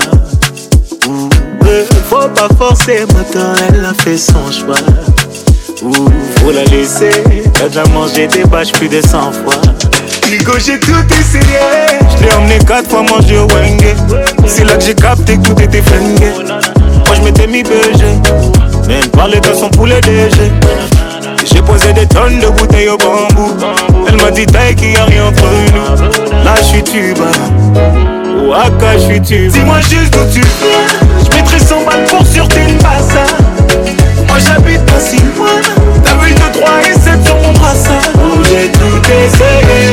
Faut pas forcer, maintenant elle a fait son choix. faut la laisser, elle a déjà mangé des bâches plus de 100 fois. Nico, j'ai tout essayé. Je l'ai emmené 4 fois manger au Wenge. C'est là que j'ai capté que tout était Moi, je m'étais mis beugé Même parler de son poulet DG. J'ai posé des tonnes de bouteilles au bambou. Elle m'a dit, taille qu'il n'y a rien entre nous. Là, je suis tuba. Oh, suis tu Dis-moi juste d'où tu viens. Je mettrai 100 balles pour sur une passes. Moi, j'habite pas si loin. T'as vu de 3 et 7 sur mon brassard. Oh, j'ai tout essayé.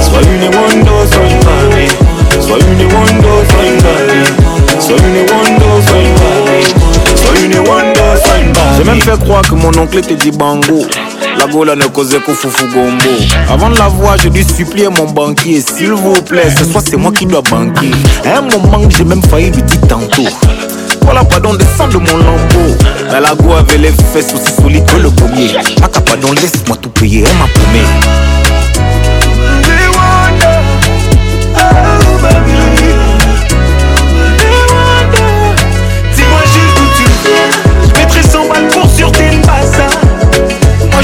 Sois une Wando, sois une famille. Sois une Wando, sois une famille. Sois une Wando, sois une famille. Sois une Wando, sois une famille. J'ai même fait croire que mon oncle était dit bango. La gaule ne causait qu'au foufou gombo. Avant de la voir, je dû supplier mon banquier. S'il vous plaît, ce soir c'est moi qui dois banquer. À un moment, j'ai même failli lui dire tantôt. Voilà, pardon, descends de mon lambeau. La lago avait les fesses aussi solides que le premier. Ah, pardon, laisse-moi tout payer, elle m'a promis.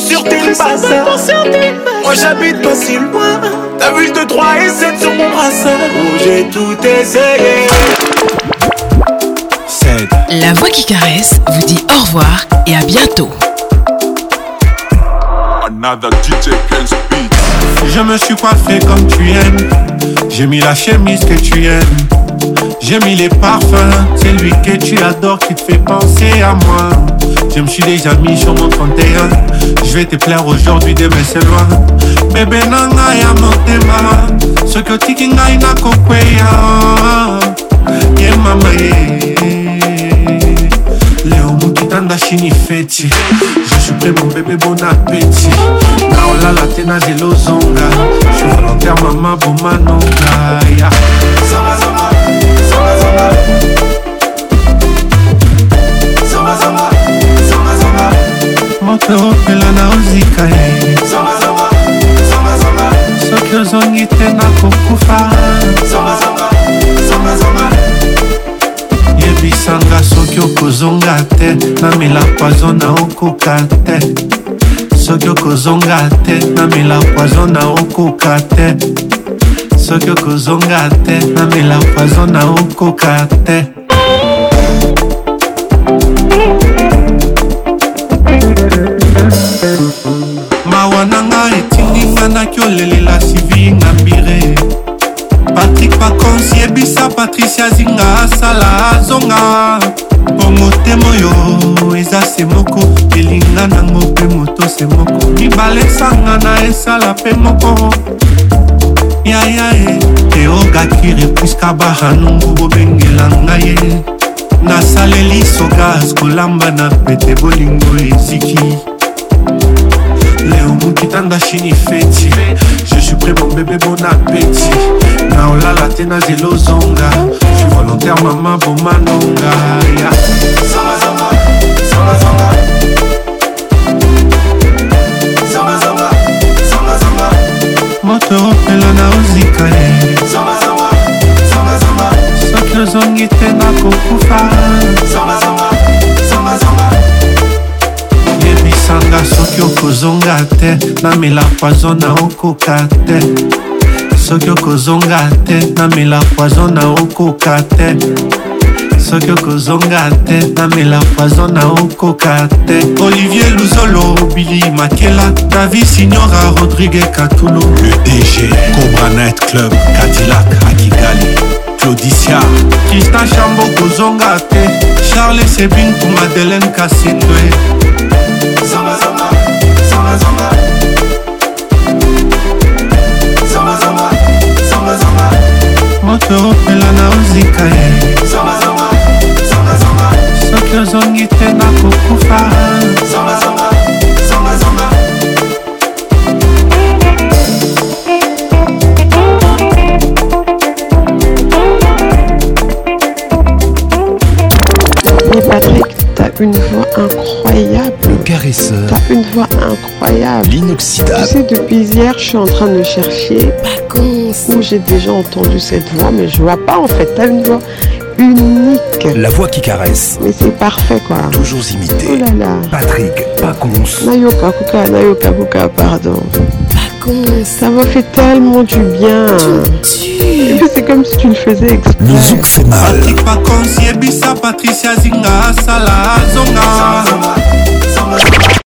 sur tes passes. Moi j'habite pas si loin. T'as vu le 3 et 7 sur mon brassard. Oh, j'ai tout essayé. La voix qui caresse vous dit au revoir et à bientôt. Je me suis coiffé comme tu aimes. J'ai mis la chemise que tu aimes. J'ai mis les parfums, c'est lui que tu adores qui te fait penser à moi. Je me suis déjà mis sur mon 31. Je vais te plaire aujourd'hui, demain c'est loin. Bébé nanga ya motema, soki otiki ngai nakokweya ye mama ye leo mokitanda shini feti je suis prêt mon bébé bon appétit naolala te nazela ozonga je suis volontaire mama bomanonga ya yeah. motoropela na ozika ye soki ozongi te nakokufa yebisanga soki okozonga te na milakwazo na okoka te soki okozonga te na milakwazo na okoka te soki okozonga te namela poizo na okoka te mawa nanga etinginga naki olelela sivi ngambire patrik pakonsi yebisa patricia zinga asala azonga bongo te moyo eza se moko elinga nango mpe moto se moko mibale esanga na esala mpe moko yaya e eh. teogakire priska bahanungu bobengela ngai ye eh. nasaleli sogas kolamba na pete bolingo eziki leo mokitanda shini feti je suis pré mon bébé bon appétit na olala te na zela ozonga je volontaire mama bomanonga ya yeah. eropelo naozikale soki ozongi te nakokufa yebisanga soki okozonga te namela poizo na okoka te soki okozonga te namela poizo na okoka te soki okozonga te namela fazo na okoka te olivier luzolo bili makela davi signora rodrigue katulu le dg cobra night club cadillac akigali claudicia krista chambo kozonga te charles sebintu madeleine kasindwe zamba, zamba, zamba, zamba. moto opela na ozika ye zomba, Patrick, t'as une voix incroyable. Le caresseur. T'as une voix incroyable. L'inoxydable. Tu sais, depuis hier, je suis en train de chercher où j'ai déjà entendu cette voix, mais je vois pas en fait. T'as une voix unique. La voix qui caresse. Mais c'est parfait quoi. Toujours imité. Oh là là. Patrick Pacons. Nayoka Kuka, Nayoka Kuka, pardon. Pacons. Ça m'a fait tellement du bien. C'est comme si tu le faisais exprès. Le zouk fait mal. Patricia Zinga, salazonga